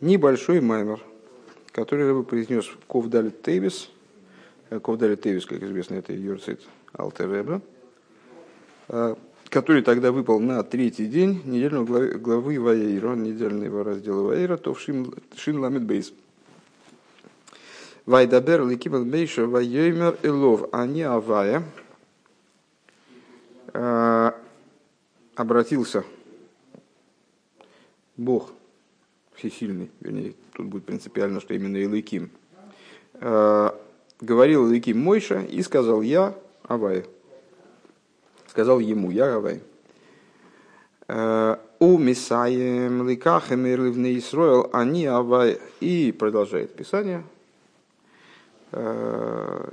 небольшой маймер, который Рэбе произнес в Тейвис. Э, Ковдалит Тейвис, как известно, это Юрцит Алтер э, который тогда выпал на третий день недельного главы, главы Ваейра, недельного раздела Ваейра, то в Шин, Шин Ламит Бейс. Вайдабер Ликибал Бейша Вайоймер Элов, а не Авая, э, обратился Бог всесильный, вернее, тут будет принципиально, что именно Илыким, э, говорил Илыким Мойша и сказал я Авай. Сказал ему, я Авай. «Э, У Мисаем Ликахем Ирливне Исроил, они Авай. И продолжает Писание. «Э,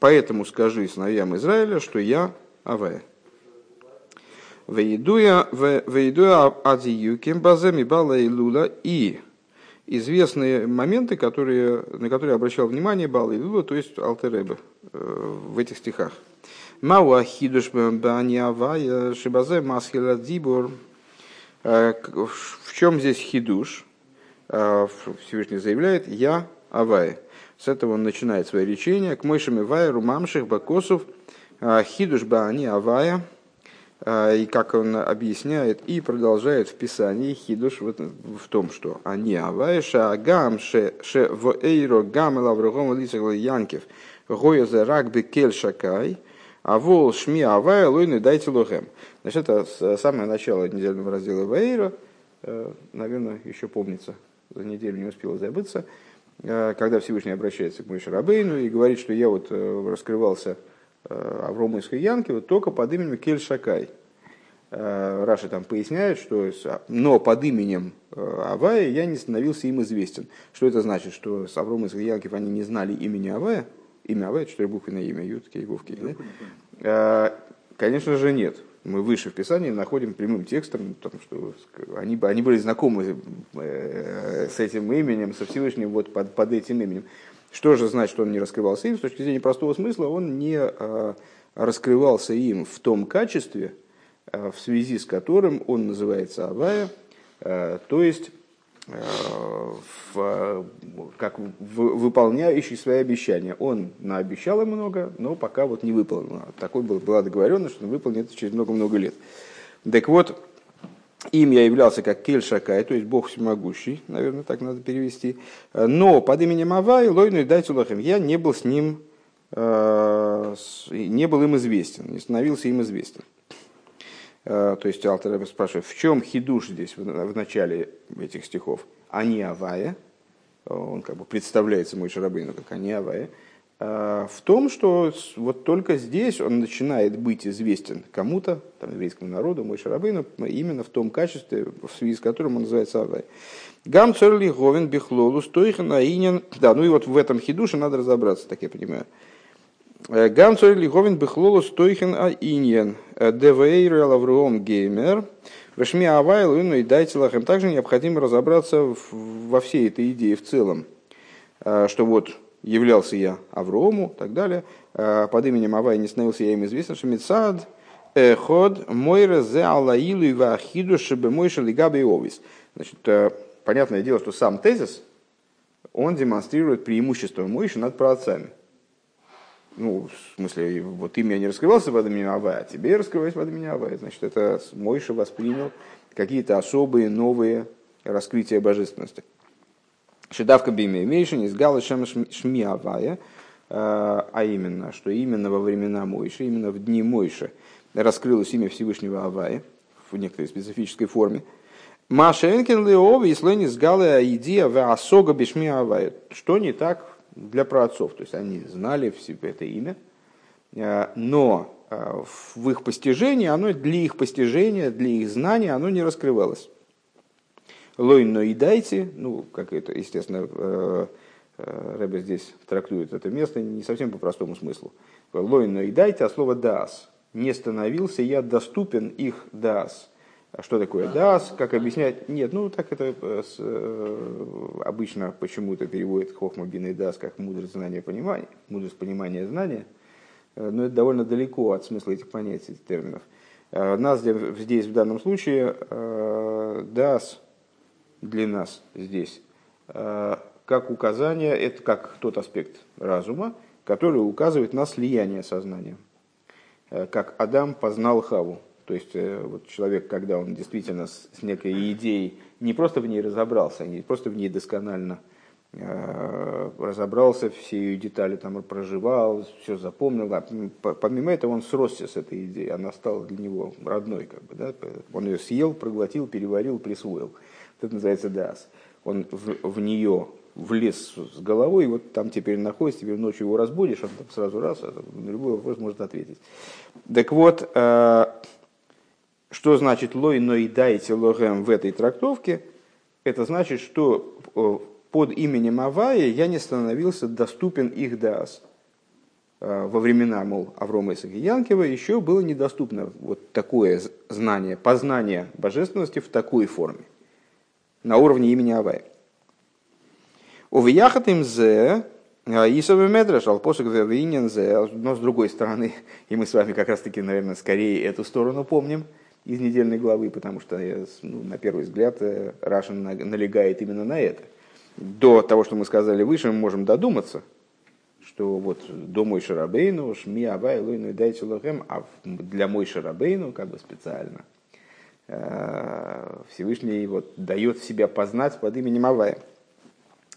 Поэтому скажи сыновьям Израиля, что я Авай. Вейдуя адиюким баземи бала и лула и известные моменты, которые, на которые обращал внимание Бала и Лула, то есть Алтеребе в этих стихах. Мауа хидуш баниавая шибазе масхила дибур. В чем здесь хидуш? Всевышний заявляет «Я Авай». С этого он начинает свое речение. К мойшам Ивайру мамших бакосов хидуш бани Авая – и как он объясняет и продолжает в Писании хидуш в, в том, что они аваиша гам ше ше в эйро гам лаврогом лицах янкев гоя за рак бекель шакай а вол шми авая лойны дайте лохем. Значит, это самое начало недельного раздела Ваэйра, э, наверное, еще помнится, за неделю не успела забыться, э, когда Всевышний обращается к Моше Рабейну и говорит, что я вот э, раскрывался Аврома из Янкива только под именем Кель Шакай. Э, Раши там поясняет, что но под именем э, Авая я не становился им известен. Что это значит? Что с Аврома из Янкив они не знали имени Авая? Имя Авая, четырехбуквенное имя, Ют, Кейвовки. Да? Конечно же нет. Мы выше в Писании находим прямым текстом, потому что они, они были знакомы с этим именем, со Всевышним вот под, под этим именем. Что же значит, что он не раскрывался им? С точки зрения простого смысла, он не раскрывался им в том качестве, в связи с которым он называется Авая, а, то есть в, как выполняющий свои обещания. Он наобещал им много, но пока вот не выполнил. Такой был, была договоренность, что он выполнит через много-много лет. Так вот, им я являлся как Кель Шакай, то есть Бог всемогущий, наверное, так надо перевести. Но под именем Авай, Лойну и Дайтулахем, я не был с ним, э, не был им известен, не становился им известен. Э, то есть Алтер спрашивает, в чем хидуш здесь в начале этих стихов? Они Авая, он как бы представляется мой Шарабейну как они Авая, Э, в том, что вот только здесь он начинает быть известен кому-то, там, еврейскому народу, мой Шарабейну, именно в том качестве, в связи с которым он называется Авай. גם צריך להבין בכללות תוכן הענין. Да, ну и вот в этом хидуше надо разобраться, так я понимаю. Э, גם צריך להבין בכללות תוכן הענין. Э, דוארא אל אברהם וגומר. ושמי הוי' לא נודעתי להם. Также необходимо разобраться во всей этой идее в целом. Что вот являлся я Аврому и так далее. А, под именем Авай не становился я им известен, שמצד אחד מורה זה על העילוי והחידוש שבמשה לגבי אבות. Значит, э, понятное дело, что сам тезис, он демонстрирует преимущество Мойши над праотцами. Ну, в смысле, вот ты меня не раскрывался под именем Авая, а тебе раскрываюсь под именем Авая. Значит, это Мойша воспринял какие-то особые новые раскрытия божественности. Шедавка бимеймейшин из гала шмиавая, а именно, что именно во времена Мойши, именно в дни Мойши раскрылось имя Всевышнего Авая в некоторой специфической форме. Маша Энкен Леова и Сленис Гала Идия в Асога Бишми Авая. Что не так для праотцов? То есть они знали в себе это имя, а, но а, в их постижении, оно для их постижения, для их знания, оно не раскрывалось. Лойно и дайте, ну, как это, естественно, э, э, Рэбе здесь трактует это место не совсем по простому смыслу. Лойно и дайте, а слово дас. Не становился я доступен их дас. А что такое дас? Как объяснять? Нет, ну так это э, обычно почему-то переводит хохма дас как мудрость знания понимания, мудрость понимания знания. Но это довольно далеко от смысла этих понятий, этих терминов. Нас здесь в данном случае дас для нас здесь как указание, это как тот аспект разума, который указывает на слияние сознания. Как Адам познал Хаву. То есть вот человек, когда он действительно с, с некой идеей не просто в ней разобрался, не просто в ней досконально Э, разобрался, все ее детали там проживал, все запомнил. А помимо этого он сросся с этой идеей, она стала для него родной. Как бы, да? Он ее съел, проглотил, переварил, присвоил. Это называется дас. Он в, в нее влез с головой, и вот там теперь находится, теперь ночью его разбудишь, он там сразу раз, а на любой вопрос может ответить. Так вот, э, что значит лой, но и дайте логем в этой трактовке? Это значит, что э, под именем Авая я не становился доступен их дас. А, во времена, мол, Аврома Исаака Янкива еще было недоступно вот такое знание, познание божественности в такой форме, на уровне имени Авая. Увияхат им зе, Исовый Медраш, Алпосик Винен зе, но с другой стороны, и мы с вами как раз таки, наверное, скорее эту сторону помним из недельной главы, потому что, ну, на первый взгляд, э, Рашин налегает именно на это – до того, что мы сказали выше, мы можем додуматься, что вот до мой шарабейну, шми абай лойну дайте лохем, а для мой шарабейну как бы специально э, Всевышний вот дает себя познать под именем Авая.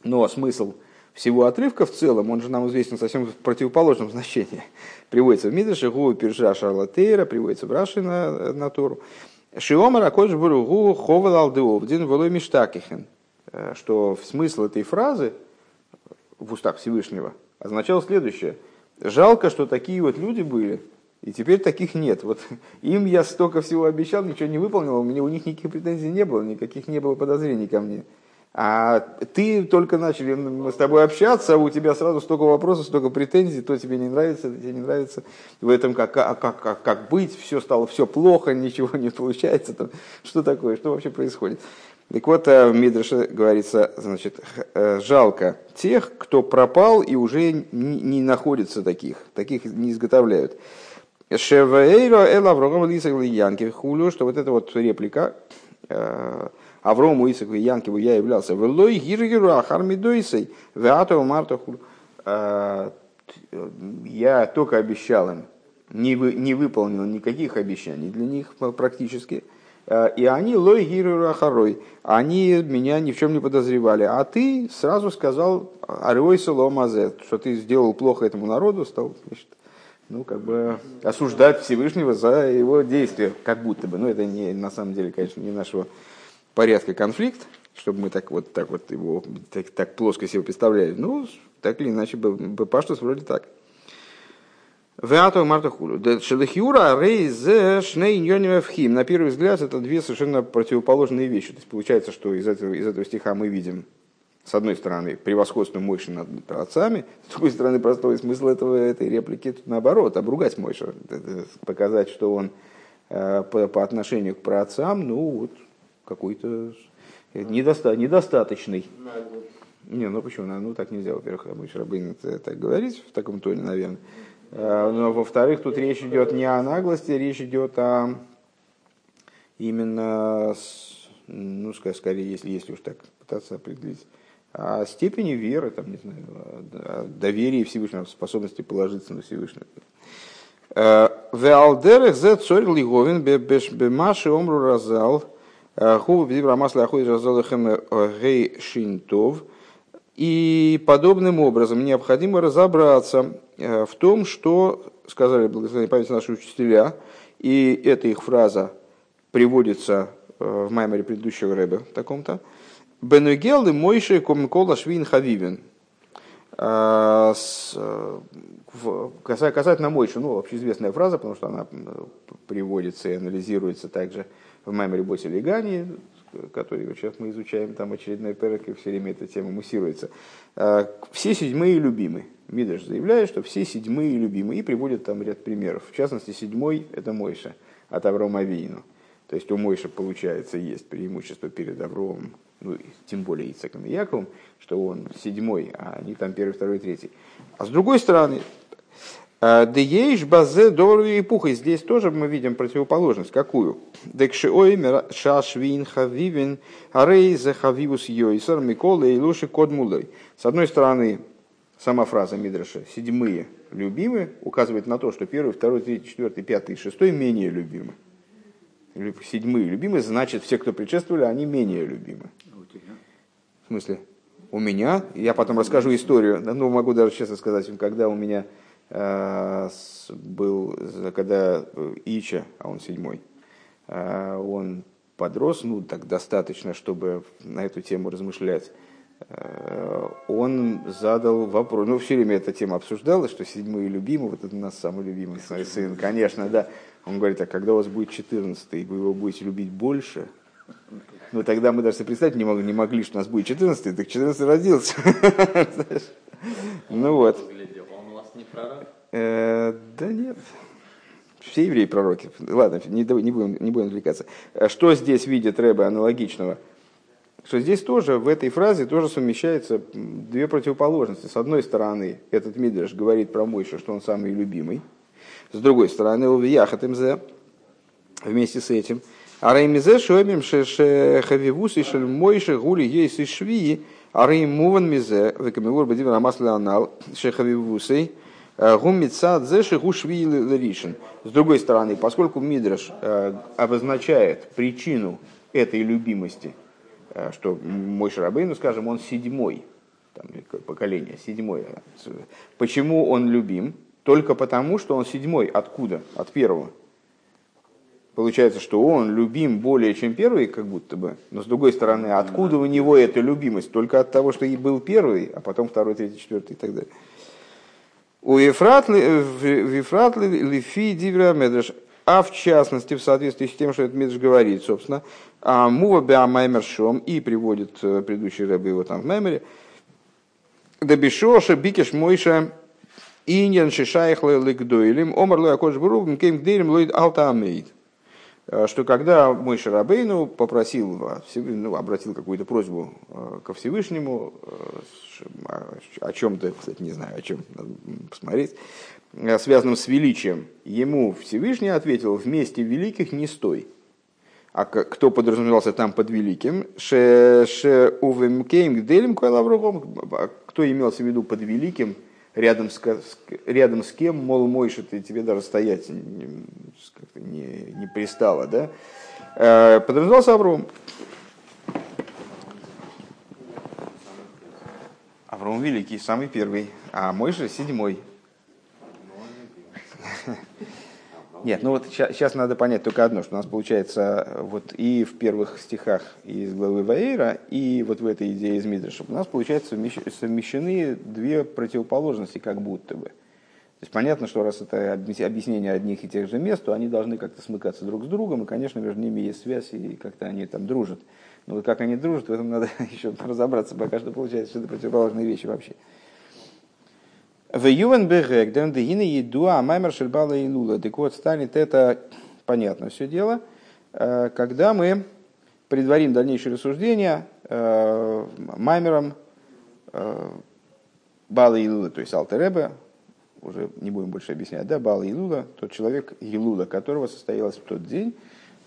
Но смысл всего отрывка в целом, он же нам известен совсем в противоположном значении. Приводится в Мидрше, Гу Пиржа Шарлатейра, приводится в Раши на, на Тору. Шиомар Акодж Буру Ховал Алдеовдин Волой Миштакихен. Э, что смысл этой фразы в устах Всевышнего означал следующее. Жалко, что такие вот люди были, и теперь таких нет. Вот им я столько всего обещал, ничего не выполнил, у меня у них никаких претензий не было, никаких не было подозрений ко мне. А ты только начали с тобой общаться, а у тебя сразу столько вопросов, столько претензий, то тебе не нравится, то тебе не нравится. В этом как, как, как, как быть, все стало все плохо, ничего не получается. Там, что такое, что вообще происходит? Так вот, э, в Мидрше говорится, значит, э, жалко тех, кто пропал и уже не находится таких, таких не изготовляют. Шевейро эл Аврогам Лисак Янки хулю, что вот эта вот реплика э, Аврому Исаку Янкиву я являлся. Велой гиргиру ахармидойсой веату марта хулю. Я только обещал им, не, вы, не выполнил никаких обещаний для них практически. Э, и они лой гиру ахарой, они меня ни в чем не подозревали. А ты сразу сказал арой соломазе, что ты сделал плохо этому народу, стал значит, ну, как бы осуждать Всевышнего за его действия, как будто бы. Но это не, на самом деле, конечно, не нашего порядка конфликт, чтобы мы так вот, так вот его так, так плоско себе представляли. Ну, так или иначе, Паштус вроде так. Веату Мартахулю. Шелехиура рейзе шней На первый взгляд это две совершенно противоположные вещи. То есть получается, что из этого, из этого стиха мы видим с одной стороны, превосходство Мойши над отцами, с другой стороны, простой смысл этого, этой реплики тут наоборот, обругать Мойша, показать, что он э, по, по отношению к праотцам, ну, вот, какой-то недоста, недостаточный. Не, ну почему? Ну, так нельзя, во-первых, Мойша Рабын так говорить в таком тоне, наверное. Э, но во-вторых, тут речь идет не о наглости, речь идет о именно, ну, скорее, если, если уж так пытаться определить, о степени веры, там, не знаю, о доверии Всевышнего, способности положиться на Всевышнего. Э, Веалдерех зе цорь лиговин бемаши омру разал хубу бдибра масла разал гей шинтов – и подобным образом необходимо разобраться э, в том, что сказали благословенные памяти наши учителя, и эта их фраза приводится э, в маймере предыдущего рэба таком-то. Бенугелы Мойши Комикола Швин Хавивин. Э, касательно Мойши, ну, общеизвестная фраза, потому что она приводится и анализируется также в маймере Боси Легани, который сейчас мы изучаем, там очередной перек, и все время эта тема муссируется. А, все седьмые любимы. Мидраш заявляет, что все седьмые любимы, и приводит там ряд примеров. В частности, седьмой – это Мойша от Аврома Авину. То есть у Мойша, получается, есть преимущество перед Авромом, ну, тем более Ицаком и Яковом, что он седьмой, а они там первый, второй, третий. А с другой стороны, Дееш базе доллару и пуха. Здесь тоже мы видим противоположность. Какую? Декши оймер шашвин хавивин арей за хавивус йойсар микола и луши кодмулой. С одной стороны, сама фраза Мидраша «седьмые любимы» указывает на то, что первый, второй, третий, четвертый, пятый и шестой менее любимы. Седьмые любимы, значит, все, кто предшествовали, они менее любимы. В смысле? У меня, я потом расскажу историю, ну, могу даже честно сказать, когда у меня э, был, когда Ича, а он седьмой, э, он подрос, ну, так достаточно, чтобы на эту тему размышлять, э, он задал вопрос, ну, все время эта тема обсуждалась, что седьмой любимый, вот это у нас самый любимый сын, конечно, да. Он говорит, а когда у вас будет четырнадцатый, вы его будете любить больше, ну, тогда мы даже себе представить не могли, не могли, что у нас будет 14 так 14 родился. Ну вот. Он у вас не пророк? Э, да нет. Все евреи пророки. Ладно, не, не, будем, не будем отвлекаться. Э, что здесь видит Рэбе аналогичного? Что здесь тоже, в этой фразе тоже совмещаются две противоположности. С одной стороны, этот Мидраш говорит про Мойша, что он самый любимый. С другой стороны, Увияхат вместе с этим – а реймизе шоемим шехавивус и шельмойше гули ейс и швии, а рейм муван мизе, векамивур бадивер амасли анал, шехавивусей, леришин. С другой стороны, поскольку Мидраш обозначает причину этой любимости, что мой Шарабейну, скажем, он седьмой, там, поколение, седьмое. Почему он любим? Только потому, что он седьмой. Откуда? От первого. Получается, что он любим более, чем первый, как будто бы. Но с другой стороны, откуда у него эта любимость? Только от того, что и был первый, а потом второй, третий, четвертый и так далее. У Ефратли Лифи Дивра Медреш, а в частности, в соответствии с тем, что этот Медреш говорит, собственно, а Мува Беа Маймершом и приводит э, предыдущий рэб его там в Мемере, דבשעה שביקש משה ענין ששייך לגדולים אמר הקדוש ברוך הוא במקום גדולים אל תעמוד. Э, что когда Мойше Рабейну попросил, ну, обратил какую-то просьбу э, ко Всевышнему э, о чем-то, кстати, не знаю, о чем, надо посмотреть, связанном с величием, ему Всевышний ответил, в месте великих не стой. А кто подразумевался там под великим? ש, שבמקום גדולים а Кто имелся в виду под великим? Рядом с, рядом с кем, мол, Мойша, ты тебе даже стоять не, не, пристало, да? Э, подразумевался Авром. Авром Великий, самый первый, а Мойша седьмой. Нет, ну вот сейчас надо понять только одно, что у нас получается вот и в первых стихах из главы Ваейра, и вот в этой идее из Мидраша, у нас получается совмещены две противоположности как будто бы. То есть понятно, что раз это объяснение одних и тех же мест, то они должны как-то смыкаться друг с другом, и, конечно, между ними есть связь, и как-то они там дружат. Но вот как они дружат, в этом надо еще разобраться, пока что получается, что это противоположные вещи вообще. В Ювен Бегек, Дэн Дегина Едуа, Маймер Шельбала и Лула. Так вот, станет это понятно все дело, э, когда мы предварим дальнейшее рассуждение э, Маймером э, Бала и Лула, то есть Алтеребе, уже не будем больше объяснять, да, Бала и Лула, тот человек Елула, которого состоялась в тот день,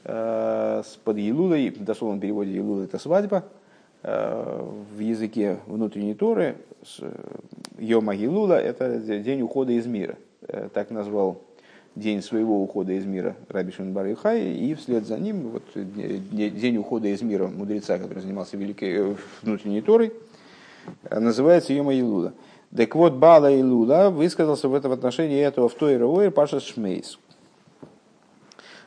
с под Елулой, в дословном переводе Елула это свадьба, в языке внутренней Торы Йома Гилула – это день ухода из мира. Э, так назвал день своего ухода из мира Раби Шимон и вслед за ним вот, день ухода из мира мудреца, который занимался великой э, внутренней Торой, э, называется Йома Илула. Так вот, Бала Илула высказался в этом отношении этого в той Роэр Паша Шмейс.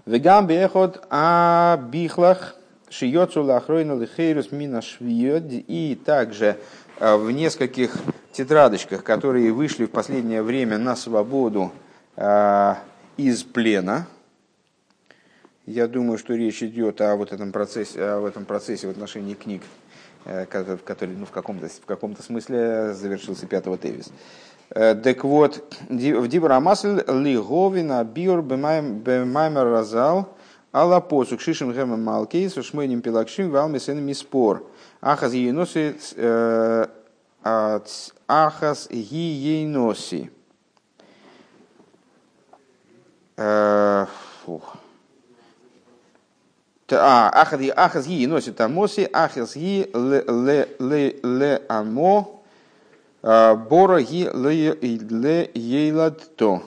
Вегам бехот а бихлах шиёцу лахройна лихейрус мина швиёд и также в нескольких тетрадочках, которые вышли в последнее время на свободу э, из плена. Я думаю, что речь идет о вот этом процессе, о этом процессе в отношении книг, э, который ну, в каком-то в каком-то смысле завершился 5 Тевис. Э, так вот, в Дибрамасль Лиговина Биор Бемаймер Разал Алла посук шишим гэм малкейс шмойним пилакшим валмисен миспор. Ахаз еносы Ахас гиейноси. А, ахаз ги носит амоси, ахаз ги ле амо, бора ги ле ейлад то.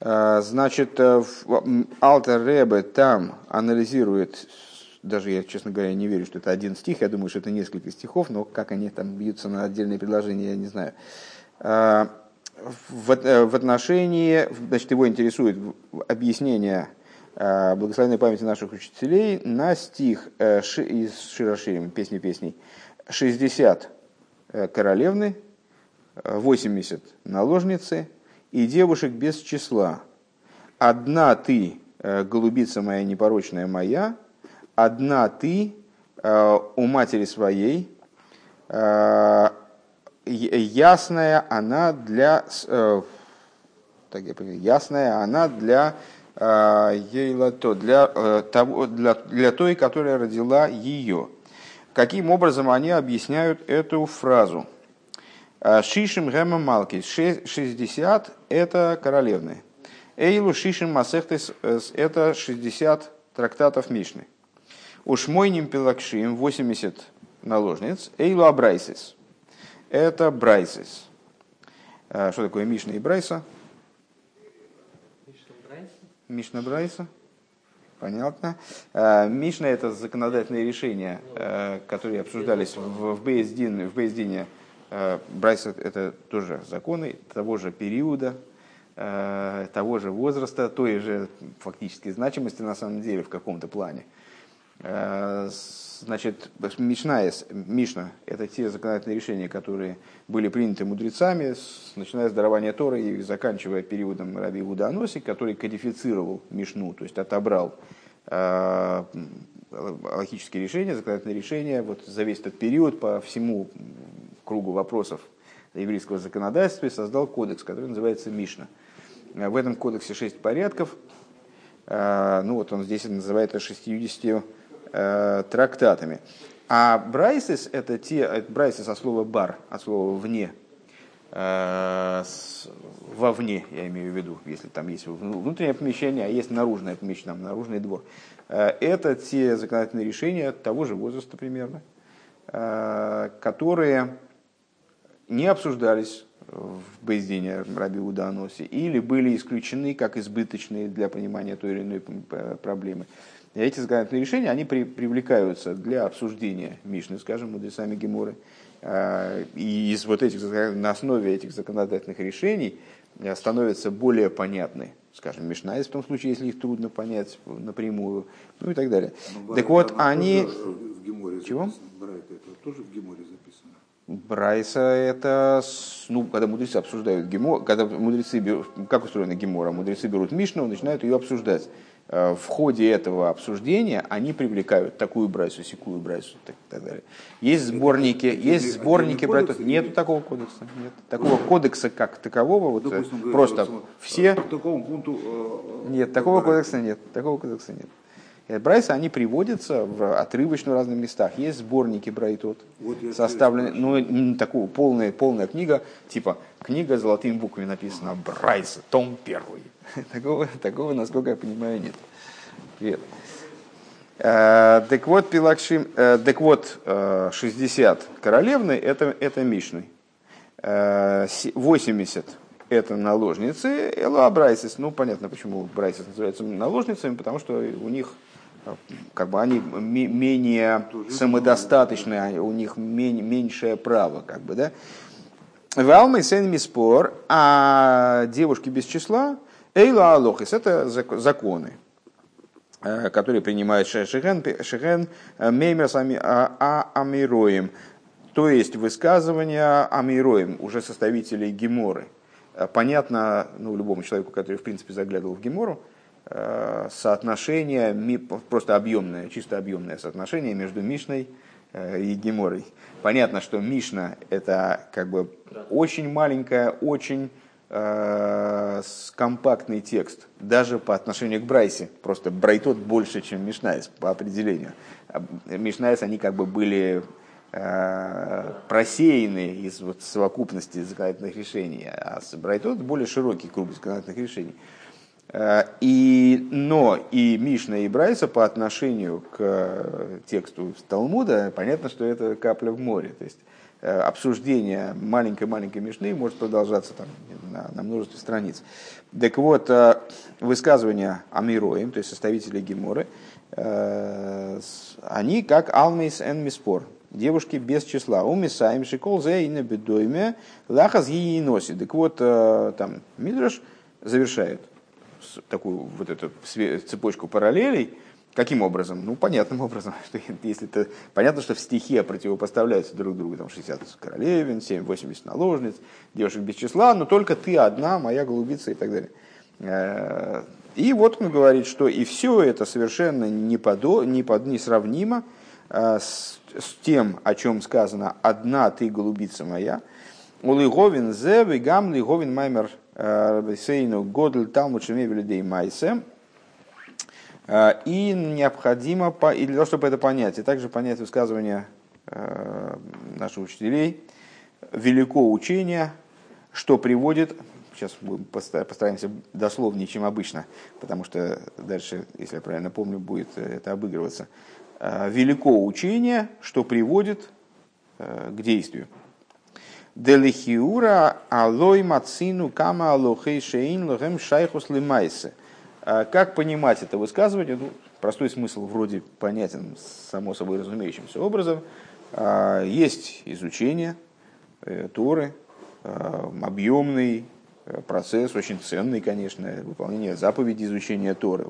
Значит, Алтер Ребе там анализирует даже я, честно говоря, не верю, что это один стих, я думаю, что это несколько стихов, но как они там бьются на отдельные предложения, я не знаю. А, в, э, в отношении, значит, его интересует объяснение а, благословенной памяти наших учителей на стих э, из Широширим, песни песней, 60 э, королевны, 80 наложницы и девушек без числа. Одна ты, голубица моя непорочная моя, одна ты э, у матери своей, э, ясная она для, э, так я понимаю, ясная она для Ейлато, для, того, для, для той, которая родила ее. Каким образом они объясняют эту фразу? Шишим Гема Малки, 60 это королевны. Эйлу Шишим Масехтес это 60 трактатов Мишны. Уж мой пилакшим 80 наложниц. Эйлу абрайсис. Это брайсис. А, что такое Мишна и Брайса? Мишна Брайса. Понятно. А, Мишна это законодательные решения, а, которые обсуждались в Бейздине. В Бейздине Брайса это тоже законы того же периода, того же возраста, той же фактически значимости на самом деле в каком-то плане. Э, значит, Мишна, Мишна – это те законодательные решения, которые были приняты мудрецами, начиная с дарования Торы и заканчивая периодом Раби Иуда Аноси, который кодифицировал Мишну, то есть отобрал э, логические решения, законодательные решения вот за весь этот период по всему кругу вопросов еврейского законодательства и создал кодекс, который называется Мишна. В этом кодексе шесть порядков. Э, ну вот он здесь называет это 60 Э, трактатами. А брайсис это те, брайсис от слова бар, от слова вне, э, вовне, я имею в виду, если там есть внутреннее помещение, а есть наружное помещение, там наружный двор. Э, это те законодательные решения того же возраста примерно, которые не обсуждались в Бейздине Раби Уданосе или были исключены как избыточные для понимания той или иной проблемы. Эти законодательные решения, они при, привлекаются для обсуждения Мишны, скажем, мудрецами Геморы. А, и из вот этих, на основе этих законодательных решений э, становятся более понятны, скажем, Мишна, в том случае, если их трудно понять напрямую, ну и так далее. Но так вот, они... В Геморе Чего? Брайта, это тоже в Геморе записано. Брайса это, ну, когда мудрецы обсуждают Гемор, когда мудрецы берут, как устроена Гемора, мудрецы берут Мишну, начинают ее обсуждать. Э, в ходе этого обсуждения они привлекают такую брайсу, секую брайсу и так, так далее. Есть сборники, есть сборники брайтов. Нет такого кодекса. Нет. Такого кодекса как такового. Вот, Допустим, просто говорю, все... По такому пункту... Э, нет, такого кодекса нет. Такого кодекса нет. Брайсы, они приводятся в отрывочно в разных местах. Есть сборники брайтот, вот составлены, ну, не такого, полная, полная книга, типа книга золотыми буквами написана Брайса, том первый. Такого, такого, насколько я понимаю, нет. Привет. Э, так вот, Пилакшим, э, так вот, 60 э, королевны это, это Мишны. 80 это наложницы, Элуа Брайсис. Ну, понятно, почему Брайсис называются наложницами, потому что у них как бы они менее самодостаточны, у них меньшее право, как бы, да. Валмы сен спор, а девушки без числа, эйла алохис, это законы, э, которые принимает Шехен, Шехен э, Меймерс а, а, Амироем, то есть высказывания Амироем, уже составителей Геморы. Э, понятно, ну, любому человеку, который, в принципе, заглядывал в Гемору, соотношение, просто объемное, чисто объемное соотношение между Мишной э, и Геморой. Понятно, что Мишна это как бы очень маленькая, очень э, компактный текст, даже по отношению к Брайсе. Просто Брайтот больше, чем Мишнайс по определению. Мишнайс, они как бы были э, просеяны из вот совокупности законодательных решений, а Брайтот более широкий круг законодательных решений. Э, и, но и Мишна и Брайса по отношению к тексту Талмуда, понятно, что это капля в море. То есть э, обсуждение маленькой-маленькой Мишны может продолжаться там, на, на множестве страниц. Так вот, э, высказывания Амироим, то есть составители Геморы, они как Алмейс эн Миспор, девушки без числа. У Мисаим Шикол Зейна Бедойме Лахаз ей носит. Так вот, там Мидраш завершает такую вот эту цепочку параллелей, Каким образом? Ну, понятным образом, что если это понятно, что в стихе противопоставляются друг другу там 60 королевин, 7, 80 наложниц, девушек без числа, но только ты одна, моя голубица и так далее. Э, и вот он говорит, что и все это совершенно не, подо, не, под, не сравнимо э, с, с тем, о чем сказано «одна ты, голубица моя», Улиговин зе, вегам лиговин маймер э, сейну годль талмуд шемевели майсе. Э, и необходимо, и для того, чтобы это понять, и также понять высказывание э, наших учителей, велико учение, что приводит, сейчас постараемся дословнее, чем обычно, потому что дальше, если я правильно помню, будет это обыгрываться. Велико учение, что приводит к действию. Делихиура алой мацину кама алохей шейн лохем шайхус лимайсе. А как понимать это высказывание? Ну, простой смысл вроде понятен само собой разумеющимся образом. А, есть изучение э, Торы, а, объемный э, процесс, очень ценный, конечно, выполнение заповеди изучения Торы.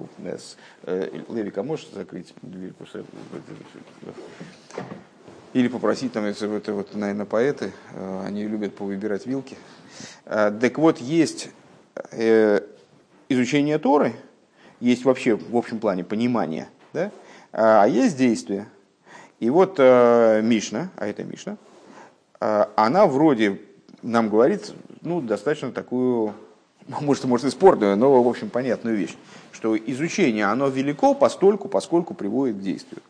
Э, Левика, можешь закрыть дверь? Или попросить, там, это, это вот, наверное, поэты, э, они любят повыбирать вилки. Э, так вот, есть э, изучение Торы, есть вообще в общем плане понимание, да? а есть действие. И вот Мишна, а это Мишна, она вроде нам говорит, ну, достаточно такую, может, может и спорную, но, в общем, понятную вещь, что изучение, оно велико постольку, поскольку приводит к действию.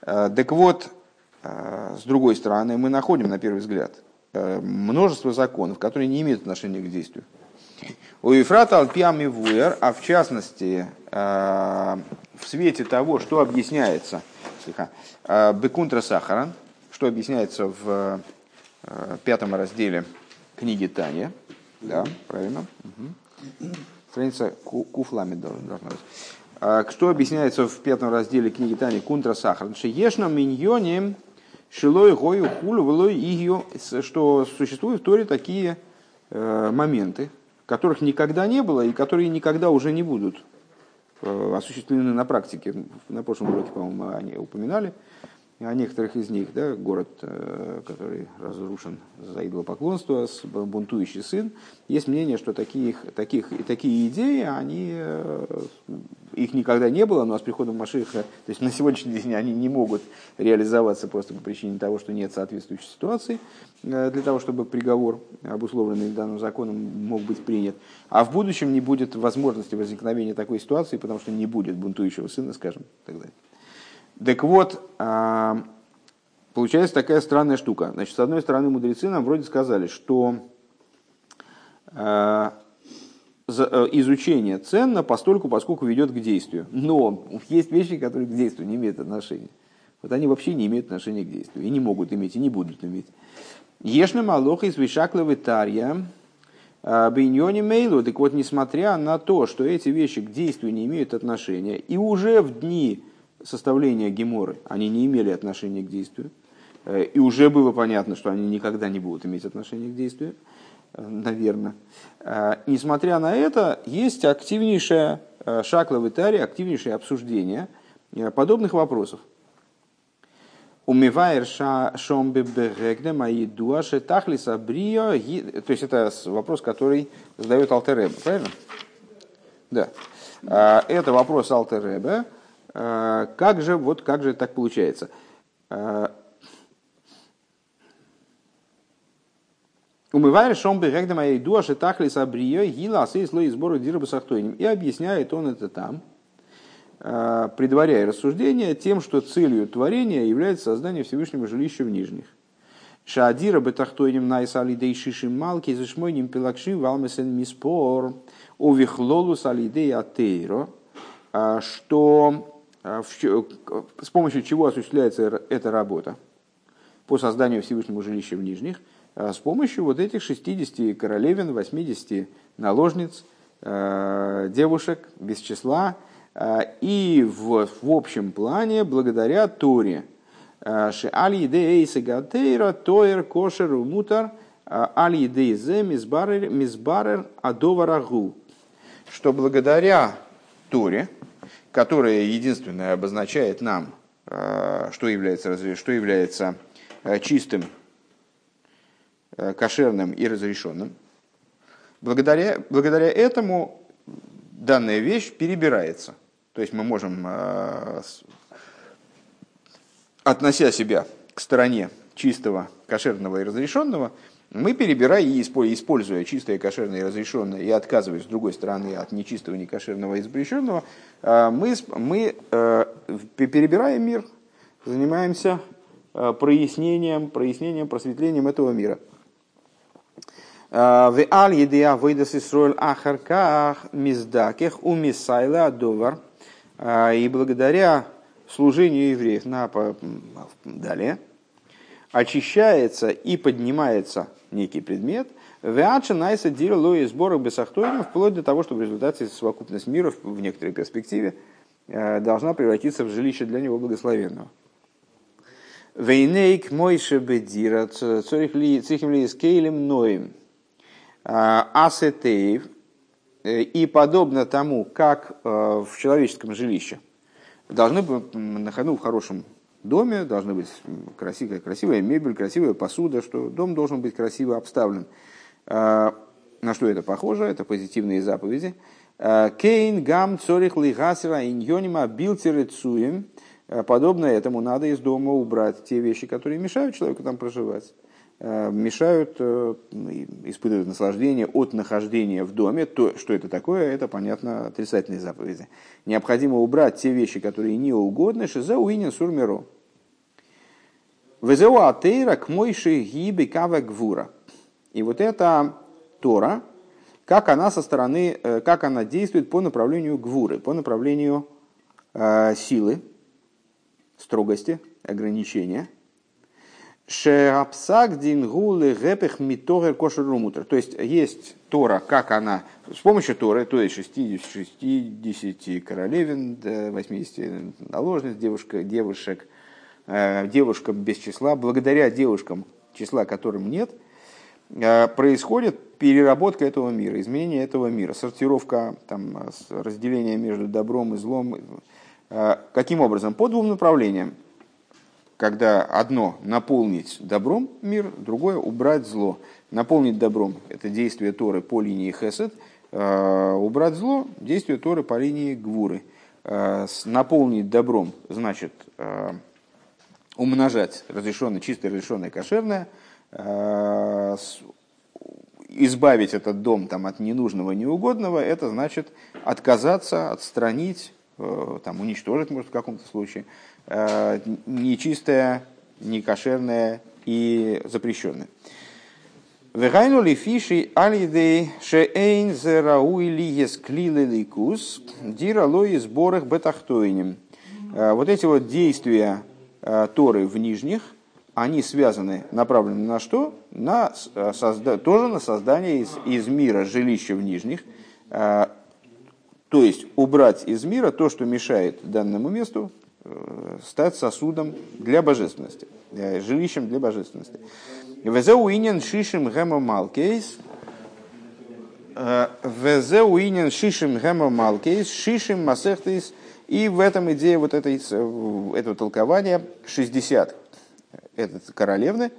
Так вот, а, с другой стороны, мы находим, на первый взгляд, э, множество законов, которые не имеют отношения к действию. У Ефрата Алпиам и Вуэр, а в частности, э, в свете того, что объясняется, э, Бекунтра Сахаран, что объясняется в пятом разделе книги Таня, да, правильно, страница Куфлами должна быть. Что объясняется в пятом разделе книги Тани Кунтра Сахаран? Шиешна миньоне Шилой гою хулю влой игью, что существуют в Торе такие э, моменты, которых никогда не было и которые никогда уже не будут э, осуществлены на практике. На прошлом уроке, по-моему, они упоминали о некоторых из них, да, город, э, который разрушен за идолопоклонство, бунтующий сын, есть мнение, что таких, таких, такие идеи, они, э, их никогда не было, но с приходом Машиха, то есть на сегодняшний день они не могут реализоваться просто по причине того, что нет соответствующей ситуации, э, для того, чтобы приговор, обусловленный данным законом, мог быть принят. А в будущем не будет возможности возникновения такой ситуации, потому что не будет бунтующего сына, скажем, и так далее. Так вот, а, получается такая странная штука. Значит, с одной стороны, мудрецы нам вроде сказали, что а, э, изучение ценно постольку, поскольку ведет к действию. Но есть вещи, которые к действию не имеют отношения. Вот они вообще не имеют отношения к действию. И не могут иметь, и не будут иметь. Ешна малоха из вишакловы тарья а, бейньоне мейлу. Так вот, несмотря на то, что эти вещи к действию не имеют отношения, и уже в дни составления Геморы, они не имели отношения к действию. Э, и уже было понятно, что они никогда не будут иметь отношения к действию, э, наверное. Э, несмотря на это, есть активнейшее шакла в Итаре, активнейшее обсуждение подобных вопросов. Умивайр шомбе бегегне мои дуаши тахлиса брио. То есть это вопрос, который задает Алтеребе, правильно? Да. Это вопрос Алтеребе Э, как же, вот как же так получается? Э, Умываешь шомбы регда моей дуаши тахли сабрио гила асы слой сбору дирба сахтойним. И объясняет он это там, э, предваряя рассуждение тем, что целью творения является создание Всевышнего жилища в нижних. Шаадира бетахтойним найс алидей шишим малки зашмойним пилакшим валмесен миспор овихлолус алидей атейро, а, что а, с помощью чего осуществляется эта работа по созданию Всевышнего жилища в Нижних, с помощью вот этих 60 королевин, 80 наложниц, девушек без числа, и в, в общем плане благодаря Торе – Ши али идея сагатейра тоер кошер мутар али идея зе мизбарер адоварагу. Что благодаря Торе, которая единственная обозначает нам, что является, что является чистым, кошерным и разрешенным, благодаря, благодаря этому данная вещь перебирается. То есть мы можем относя себя к стороне чистого, кошерного и разрешенного, мы, перебирая и используя чистое, кошерное и разрешенное, и отказываясь с другой стороны от нечистого, некошерного и запрещенного, э, мы, мы э, перебираем мир, занимаемся э, прояснением, прояснением, просветлением этого мира. В аль едея выйдас Исруэль ахарках миздакех у довар. И благодаря служению евреев на, далее, очищается и поднимается некий предмет, Веача найса дира лои сборок бесахтойна, вплоть до того, что в результате совокупность мира в некоторой перспективе э, должна превратиться в жилище для него благословенного. Вейнейк мойше бедира цорих ли скейлем ноем а, асетеев э, и подобно тому, как э, в человеческом жилище – должны быть ну, в хорошем доме, должны быть красивая, красивая мебель, красивая посуда, что дом должен быть красиво обставлен. А, на что это похоже? Это позитивные заповеди. А, Кейн, гам, цорих, лигасера, иньонима, билтерецуем. А, подобно этому надо из дома убрать те вещи, которые мешают человеку там проживать. Э, мешают э, испытывать наслаждение от нахождения в доме. То, что это такое, это, понятно, отрицательные заповеди. Необходимо убрать те вещи, которые не угодны, шиза уинен сурмеро. Везеу атейра к мойши гиби кава гвура. И вот эта Тора, как она со стороны, э, как она действует по направлению гвуры, по направлению э, силы, строгости, ограничения – Шеапсак дингулы гепех митогер кошер румутер. То есть есть Тора, как она, с помощью Торы, то есть 60, 60 королевин, 80 наложниц, девушка, девушек, э, девушкам без числа, благодаря девушкам, числа которым нет, э, происходит переработка этого мира, изменение этого мира, сортировка, там, разделение между добром и злом. Э, каким образом? По двум направлениям когда одно наполнить добром мир, другое убрать зло. Наполнить добром – это действие Торы по линии Хесед, э, убрать зло – действие Торы по линии Гвуры. Э, наполнить добром значит э, умножать разрешенное, чистое, разрешенное, кошерное, избавить этот дом там, от ненужного, неугодного, это значит отказаться, отстранить, там, уничтожить, может, в каком-то случае – Э, нечистое, некошерное и запрещенное. Вегайну ли фиши алидей шеэйн зерауи ли есклилы ликус дира лои сборах бетахтойним. Э, вот эти вот действия э, Торы в нижних, они связаны, направлены на что? На созда... Тоже на создание из, из мира жилища в нижних, то есть убрать из мира то, что мешает данному месту Э, стать сосудом для божественности, э, жилищем для божественности. Везеуинен шишим гэмо малкейс, э, Везеуинен шишим гэмо малкейс, шишим масехтейс, и в этом идея вот этой, этого толкования 60 этот королевны,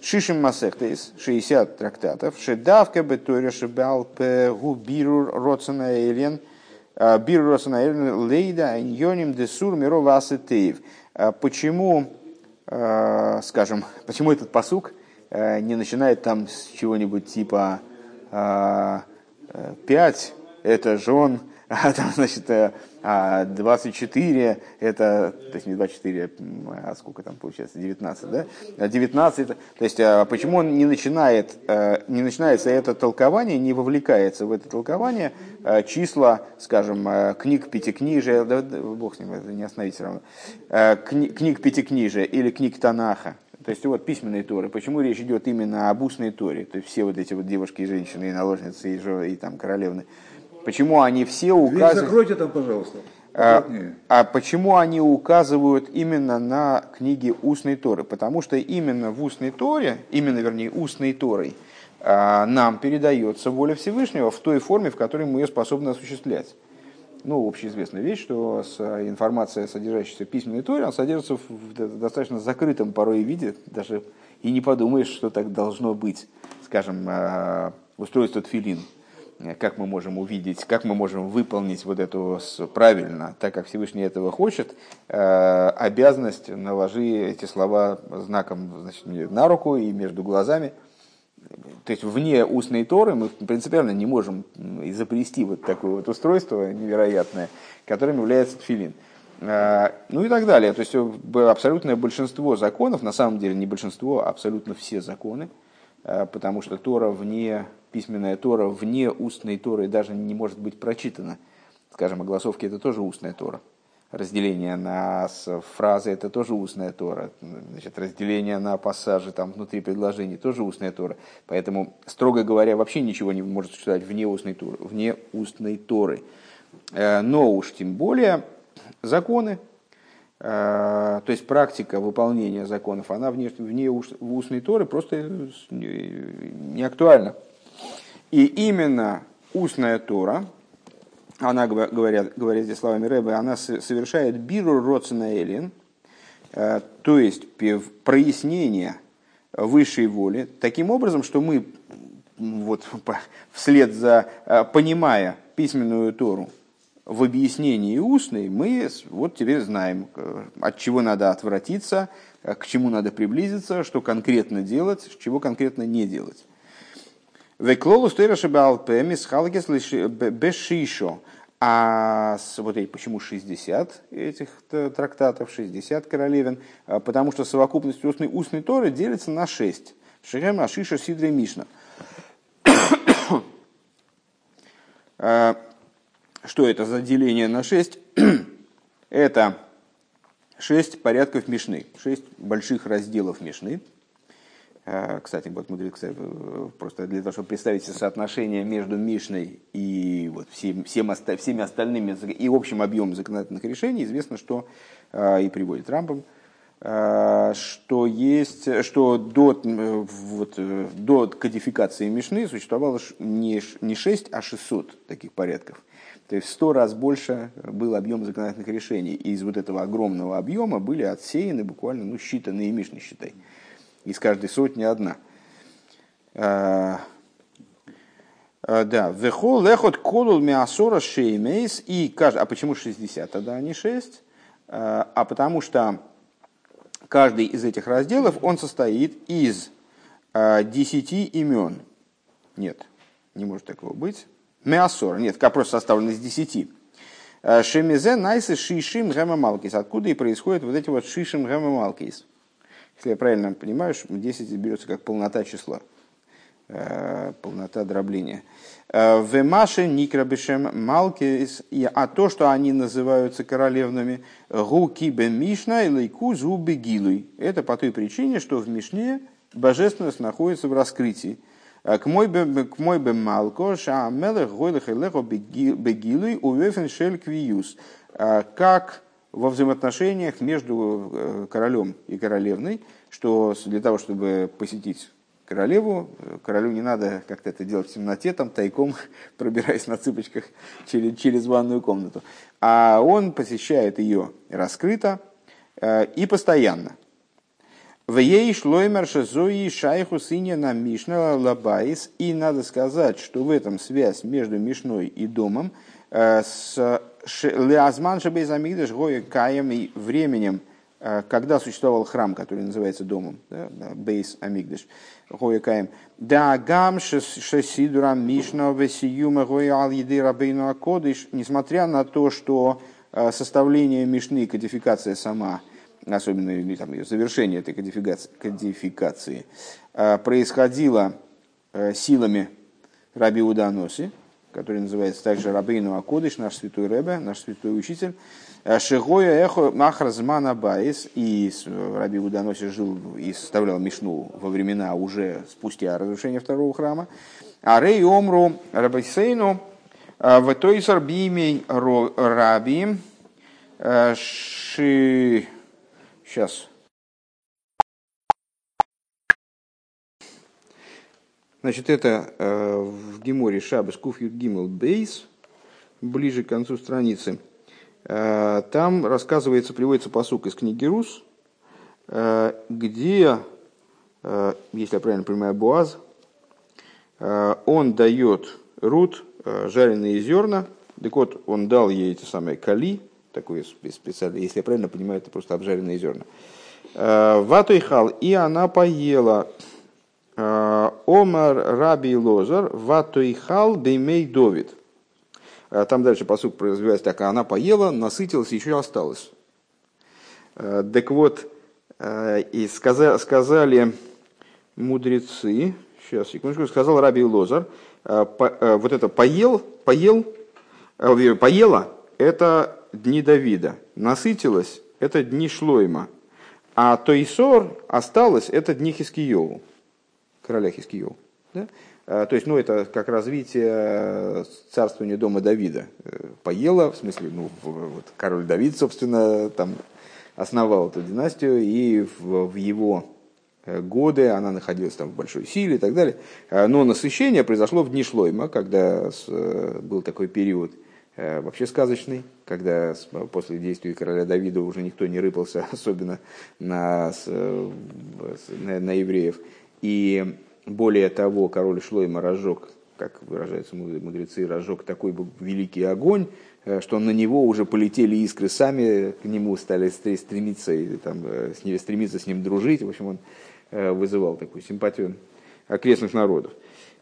Шишим Масехтейс, 60 трактатов, Шедавка Беторя Шебал Губирур Роцена Элен, Бирросана Лейда Иньоним Десур Мирова Асетеев. А почему, а, скажем, почему этот посук а, не начинает там с чего-нибудь типа пять это жен, а там, значит, а 24 это, то есть не 24, а сколько там получается, 19, да? 19, то есть а почему он не начинает, э, не начинается это толкование, не вовлекается в это толкование э, числа, скажем, э, книг пятикнижия, да, бог с ним, это не остановить все равно, книг пятикнижия или книг Танаха, то есть вот письменные Торы. Почему речь идет именно об устной Торе? То есть все вот эти вот девушки и женщины, и наложницы, и, и там королевны. Почему они все указывают... закройте там, пожалуйста. А, а почему они указывают именно на книги устной Торы? Потому что именно в устной Торе, именно, вернее, устной Торой, а, нам передается воля Всевышнего в той форме, в которой мы ее способны осуществлять. Ну, общеизвестная вещь, что информация, содержащаяся в письменной Торе, она содержится в достаточно закрытом порой виде, даже и не подумаешь, что так должно быть. Скажем, устройство тфилин – как мы можем увидеть, как мы можем выполнить вот эту правильно, так как Всевышний этого хочет, э, обязанность наложи эти слова знаком значит, на руку и между глазами. То есть вне устной Торы мы принципиально не можем изобрести вот такое вот устройство невероятное, которым является тфилин. Э, ну и так далее. То есть абсолютное большинство законов, на самом деле не большинство, а абсолютно все законы, э, потому что Тора вне письменная Тора вне устной Торы даже не может быть прочитана. Скажем, огласовки это тоже устная Тора. Разделение на фразы это тоже устная Тора. Значит, разделение на пассажи там, внутри предложений тоже устная Тора. Поэтому, строго говоря, вообще ничего не может существовать вне устной Торы. Вне устной Торы. Э, но уж тем более законы, э, то есть практика выполнения законов, она вне, вне устной Торы просто не актуальна. И именно устная Тора, она, говорят, говорит здесь словами Рэбе, она совершает биру роцена элин, э, то есть прояснение высшей воли, таким образом, что мы, вот, вслед за, э, понимая письменную Тору в объяснении устной, мы вот теперь знаем, от чего надо отвратиться, к чему надо приблизиться, что конкретно делать, чего конкретно не делать. Веклолу стойраша балпе мисхалгес бешишо. А вот эти, почему 60 этих трактатов, 60 королевин? А, потому что совокупность устной, устной Торы делится на 6. Шехем Ашиша Сидре Мишна. А, что это за деление на 6? это 6 порядков Мишны, 6 больших разделов Мишны. А, кстати, вот мудрец, просто для того, чтобы представить соотношение между Мишной и вот всем, всем, всеми остальными и общим объемом законодательных решений, известно, что а, и приводит Рамбом, а, что есть, что до, вот, до кодификации Мишны существовало не, не 6, а 600 таких порядков. То есть в сто раз больше был объем законодательных решений. И из вот этого огромного объема были отсеяны буквально ну, считанные Мишны, считай из каждой сотни одна. А, а, да, вехол лехот колул миасора шеймейс и каждый, а почему 60 тогда, а не 6? А, а потому что каждый из этих разделов, он состоит из 10 имен. Нет, не может такого быть. Меасор, нет, просто составлен из 10. Шемизе найсы шишим гэма малкис. Откуда и происходят вот эти вот шишим гэма малкис. Если я правильно понимаю, 10 берется как полнота числа, э, полнота дробления. Э, Вемаше Никрабишем Малкис, а то, что они называются королевными, Гуки Мишна и Лейку Зубы Гилуй. Это по той причине, что в Мишне божественность находится в раскрытии. Э, к мой бы малко, ша мелех гойлых и лехо бегилуй увефен шель квиюс. Как во взаимоотношениях между э, королем и королевной, что для того, чтобы посетить королеву, э, королю не надо как-то это делать в темноте, там тайком пробираясь на цыпочках через, через ванную комнату. А он посещает ее раскрыто э, и постоянно. ויש לומר שזוהי השייכות של המשנה לבית. И надо сказать, что в этом связь между Мишной и домом с Леазман Шабейзамигдаш Гоя Каем и временем когда существовал храм, который называется домом, Бейс Амигдаш, Гоякаем, да гам шесидура мишна весиюма гоя еды рабейну акодыш, несмотря на то, что составление мишны, кодификация сама, особенно там, ее завершение этой кодификации, кодификации происходило силами Раби Уданоси, который называется также Рабейну Акодыш, наш святой Рэбе, наш святой учитель, Э, Шигоя эхо махразмана байс, и Раби Уданоси жил и составлял Мишну во времена уже спустя разрушения второго храма. А Рей Омру Рабисейну э, в той сарбимей Раби э, Ши... Сейчас. Значит, это в Геморе Шабас Куфьют Гимл Бейс, ближе к концу страницы – Э, там рассказывается, приводится посук из книги Рус, э, где, э, если я правильно понимаю, Буаз, он дает Рут жареные зерна, так вот, он дал ей эти самые кали, такой специальный, если я правильно понимаю, это просто обжаренные зерна. Ватойхал, и она поела. Омар Раби Лозар, Ватойхал Беймей Довид. А там дальше посук развивается так, а она поела, насытилась, еще осталось. Э, так вот, э, и сказали, мудрецы, сейчас, секундочку, сказал Раби Лозар, э, вот это поел, поел, поела, это дни Давида, насытилась, это дни Шлойма, а Тойсор осталось, это дни Хискиеву, короля Хискиеву. Да? А, то есть, ну, это как развитие э, царствования дома Давида. Э, поела, в смысле, ну, вот король Давид, собственно, там основал эту династию, и в, в его э, годы она находилась там в большой силе и так далее. А, но насыщение произошло в дни Шлойма, когда был такой период вообще сказочный, когда после действий короля Давида уже никто не рыпался, особенно на, на, на евреев. И более того, король Шлойма разжег, как выражаются мудрецы, разжег такой великий огонь, э, что на него уже полетели искры сами, к нему стали стремиться, и, там, э, с ним, стремиться с ним дружить. В общем, он э, вызывал такую симпатию окрестных народов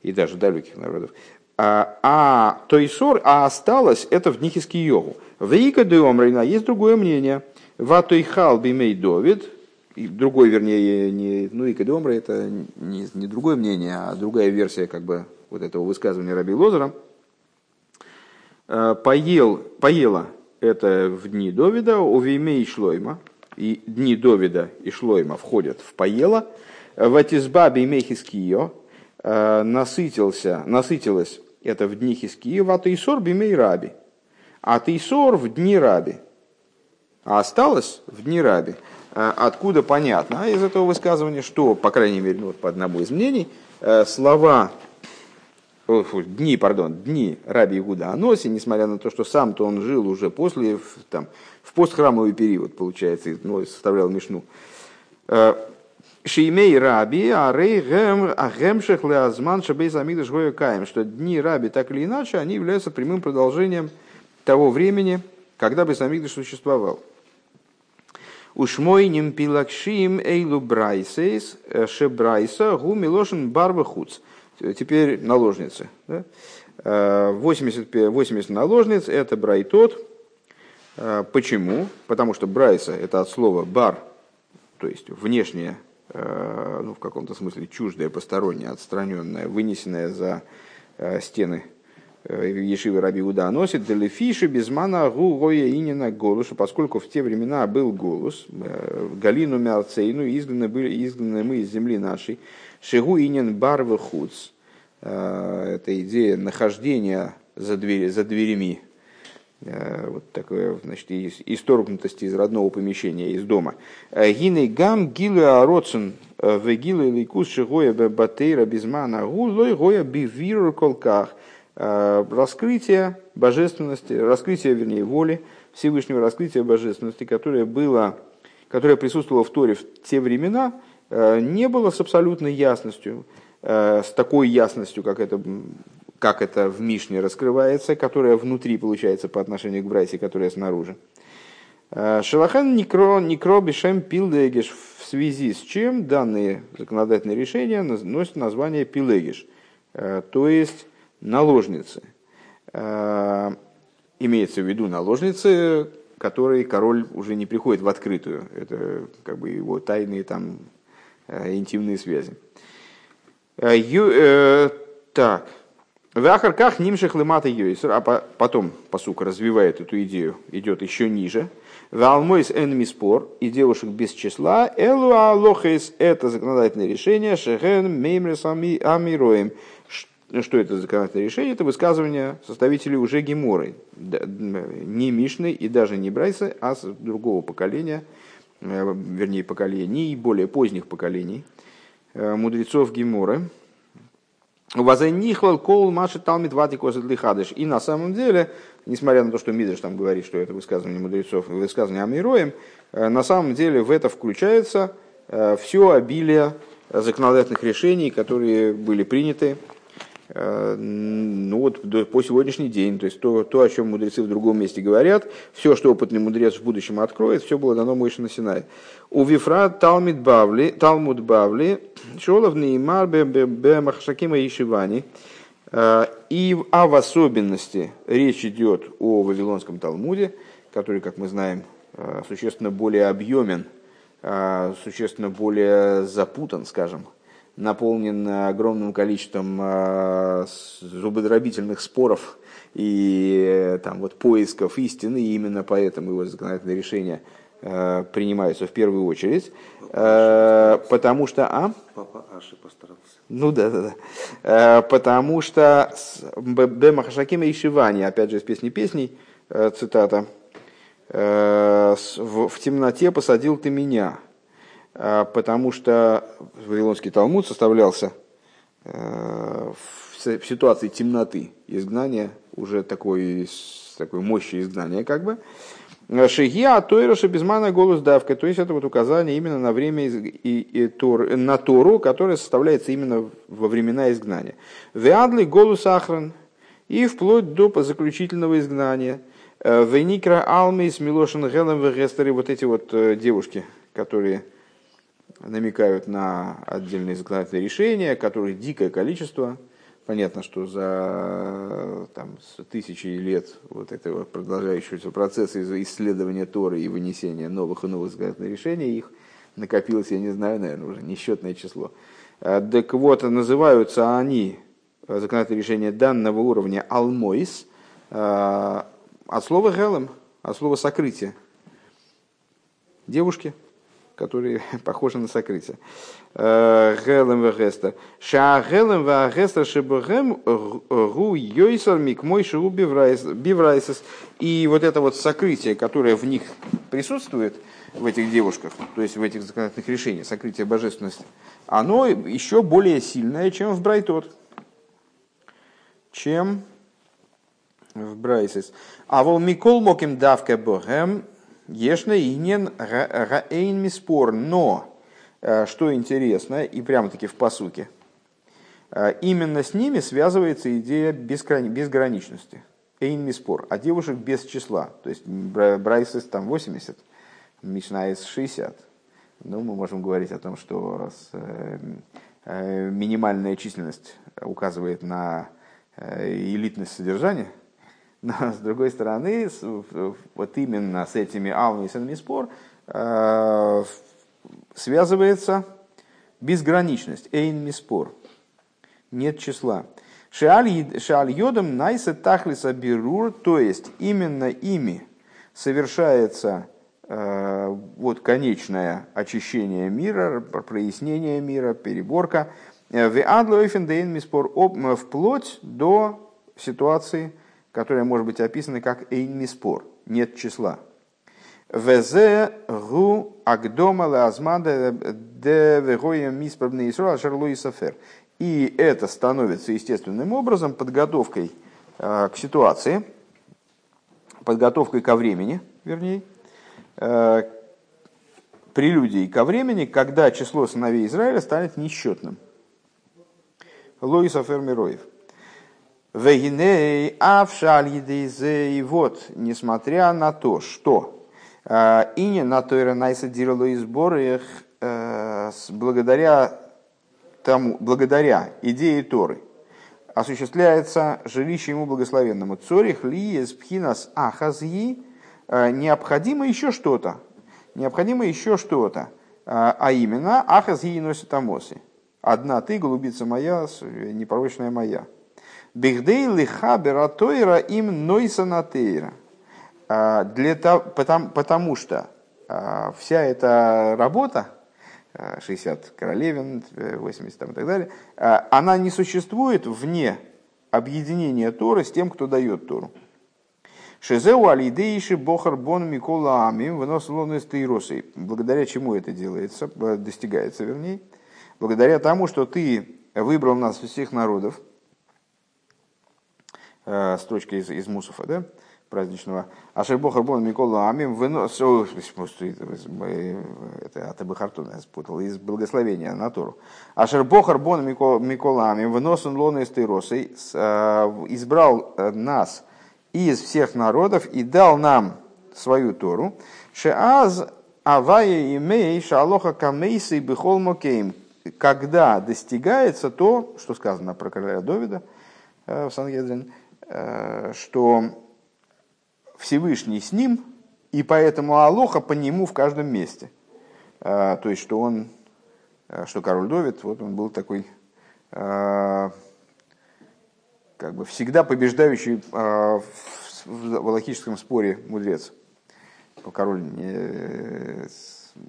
и даже далеких народов. А, а Тойсор, а осталось это в Нихиский йогу. В Ика Деомрина есть другое мнение. Ватойхал бимей Довид, и другой, вернее, не, ну и Кадомра это не, не другое мнение, а другая версия как бы вот этого высказывания Раби Лозера. Э, поел, поела это в дни Довида, у Вейме и Шлойма, и дни Довида и Шлойма входят в поела, в Атизбабе и Мехискио, э, насытился, насытилась это в дни Хискио, а Тейсор бимей Раби, а Тейсор в дни Раби, а осталось в дни Раби. А откуда понятно а из этого высказывания, что, по крайней мере, ну, вот по одному из мнений, э, слова, дни, пардон, дни Раби Игуда Аноси, несмотря на то, что сам-то он жил уже после, там, в постхрамовый период, получается, ну, составлял Мишну, э, Шеймей Раби, а рей гемшех леазман шабей замигдаш каем, что дни Раби так или иначе, они являются прямым продолжением того времени, когда Бесамигдаш существовал. Ушмойним пилакшим эйлу брайсейс э, шебрайса гу милошин барба хуц. Теперь наложницы. Да? 80, э, 80 наложниц это брайтот. Э, почему? Потому что брайса это от слова бар, то есть внешнее, ну, в каком-то смысле чуждое, постороннее, отстраненное, вынесенное за стены Ешивы Раби Уда носит Делефиши безмана гу гоя инина голуша, поскольку в те времена был голос, э, Галину Мярцейну, изгнаны, были, изгнаны мы из земли нашей, Шигу инин барвы хуц, э, это идея нахождения за, дверь, за дверями, э, вот такое, значит, исторгнутости из родного помещения, из дома. Гиней гам гилу ароцен в гилу ликус шигоя батейра безмана гу лой гоя бивиру колках – Э, раскрытие божественности, раскрытие, вернее, воли Всевышнего, раскрытие божественности, которое было, которое присутствовало в Торе в те времена, э, не было с абсолютной ясностью, э, с такой ясностью, как это, как это в Мишне раскрывается, которая внутри получается по отношению к Брайсе, которая снаружи. Шелахан Никро, Никро Бишем Пилдегиш, в связи с чем данные законодательные решения носят название Пилегиш, то есть наложницы. Имеется в виду наложницы, которые король уже не приходит в открытую. Это как бы его тайные там интимные связи. Так. В Ахарках нимших лымата йойсер, а потом, посука развивает эту идею, идет еще ниже. В алмойс эн спор и девушек без числа, элу алохес, это законодательное решение, шехен меймрес амироем. Что это законодательное решение? Это высказывание составителей уже Геморы, не Мишны и даже не Брайса, а с другого поколения, э, вернее поколений, более поздних поколений, э, мудрецов Геморы, Вазайнихлал кол маши талмит лихадыш. И на самом деле, несмотря на то, что Мидриш там говорит, что это высказывание мудрецов высказывание Амироем, э, на самом деле в это включается все обилие законодательных решений, которые были приняты ну вот по сегодняшний день, то есть то, то, о чем мудрецы в другом месте говорят, все, что опытный мудрец в будущем откроет, все было дано Моше на Синай. У Вифра Талмид Бавли, Талмуд Бавли, Шолов Неймар Бе Махшакима Ишивани, э, и а в особенности речь идет о Вавилонском Талмуде, который, как мы знаем, э, существенно более объемен, существенно более запутан, скажем, наполнен огромным количеством э, зубодробительных споров и э, там, вот, поисков истины, и именно поэтому его законодательные решения э, принимаются в первую очередь. Потому что... А? Папа Аши постарался. Ну да, да, да. Потому что Бема Хашакима и Шивани, опять же, из песни песней, цитата, в темноте посадил ты меня, а, потому что Вавилонский Талмуд составлялся э, в ситуации темноты изгнания, уже такой, такой мощи изгнания как бы. Шигия, Тойра, Шабизмана, голос давка. То есть это вот указание именно на время и, и тор, на Тору, которое составляется именно во времена изгнания. Веадли голос Ахран. И вплоть до заключительного изгнания. Э, Веникра Алмис, Милошин Гелем, Вегестеры, вот эти вот э, девушки, которые намекают на отдельные законодательные решения, которых дикое количество. Понятно, что за там, тысячи лет вот этого продолжающегося процесса исследования Торы и вынесения новых и новых законодательных решений, их накопилось, я не знаю, наверное, уже несчетное число. А, так вот, называются они, законодательные решения данного уровня, алмойс, а, от слова гелем, от слова сокрытие. Девушки – которые похожи на сокрытие. Э, гелем вегестер. Ша гелем вегестер шебухем ру йойсер мой шеру биврайсес. И вот это вот сокрытие, которое в них присутствует, в этих девушках, то есть в этих законодательных решениях, сокрытие божественности, оно еще более сильное, чем в Брайтот. Чем в Брайсис. А вол Микол Моким Давка Богем Ешна инен раэйн миспор. Но, э, что интересно, и прямо-таки в посуке, э, именно с ними связывается идея безграничности. Эйн миспор. А девушек без числа. То есть Брайсис там 80, Мишнаис 60. Ну, мы можем говорить о том, что э, минимальная численность указывает на элитность содержания, но с другой стороны, вот именно с этими Алми и Сенмиспор э, связывается безграничность, эйн миспор, нет числа. Шааль йодом найса тахлиса бирур, то есть именно ими совершается э, вот конечное очищение мира, прояснение мира, переборка. Э, вплоть до ситуации, которая может быть описана как эйнмиспор, нет числа. Везе гу агдома лазмада де вегоем мисправный исруа шарлуи сафер. И это становится естественным образом подготовкой э, к ситуации, подготовкой ко времени, вернее, э, прелюдией ко времени, когда число сыновей Израиля станет несчетным. Лоиса Фермероев. Вегиней авшаль и вот, несмотря на то, что И на Тойра Найса Диралу и сборы благодаря тому, благодаря идее Торы осуществляется жилище ему благословенному. Цорих ли пхинас ахазги необходимо еще что-то. Необходимо еще что-то. А именно ахазги носит амоси. Одна ты, голубица моя, непророчная моя. Бигдей лиха бератойра им нойса натейра. Для того, потому, потому что вся эта работа, 60 королевин, 80 там и так далее, она не существует вне объединения Торы с тем, кто дает Тору. Шезеу алидейши бохар бон микола амим вынос лон Благодаря чему это делается, достигается вернее, благодаря тому, что ты выбрал нас из всех народов, э, строчка из, из Мусуфа, да, праздничного. Ашер Бохар Бон Микола Амим вынос... Это от Абахартуна я спутал, из благословения на Тору. אשר בחר בנו מכל העמים ונתן לנו את תורתו, э, избрал э, нас из всех народов и дал нам свою Тору. שאז הוי' עמו שהלכה כמותו בכל מקום когда достигается то, что сказано про короля Давида э, в Сангедрин, э, что Всевышний с ним, и поэтому Алоха по нему в каждом месте. Э, то есть, что он, что король Давид, вот он был такой как бы всегда побеждающий в логическом споре мудрец. Король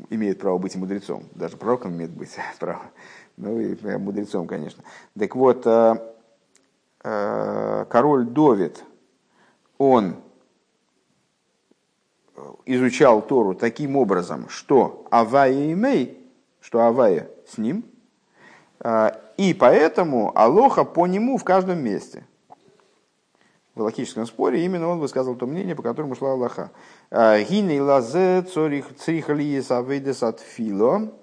имеет право быть мудрецом. Даже пророком имеет быть право. Ну и э, мудрецом, конечно. Так вот, э, э, король Довид, он изучал Тору таким образом, что Авая имей, что Авая с ним, и поэтому Алоха по нему в каждом месте в логическом споре, именно он высказал то мнение, по которому шла Аллаха. «А, Гиней лазе црихалиес авейдес от фило.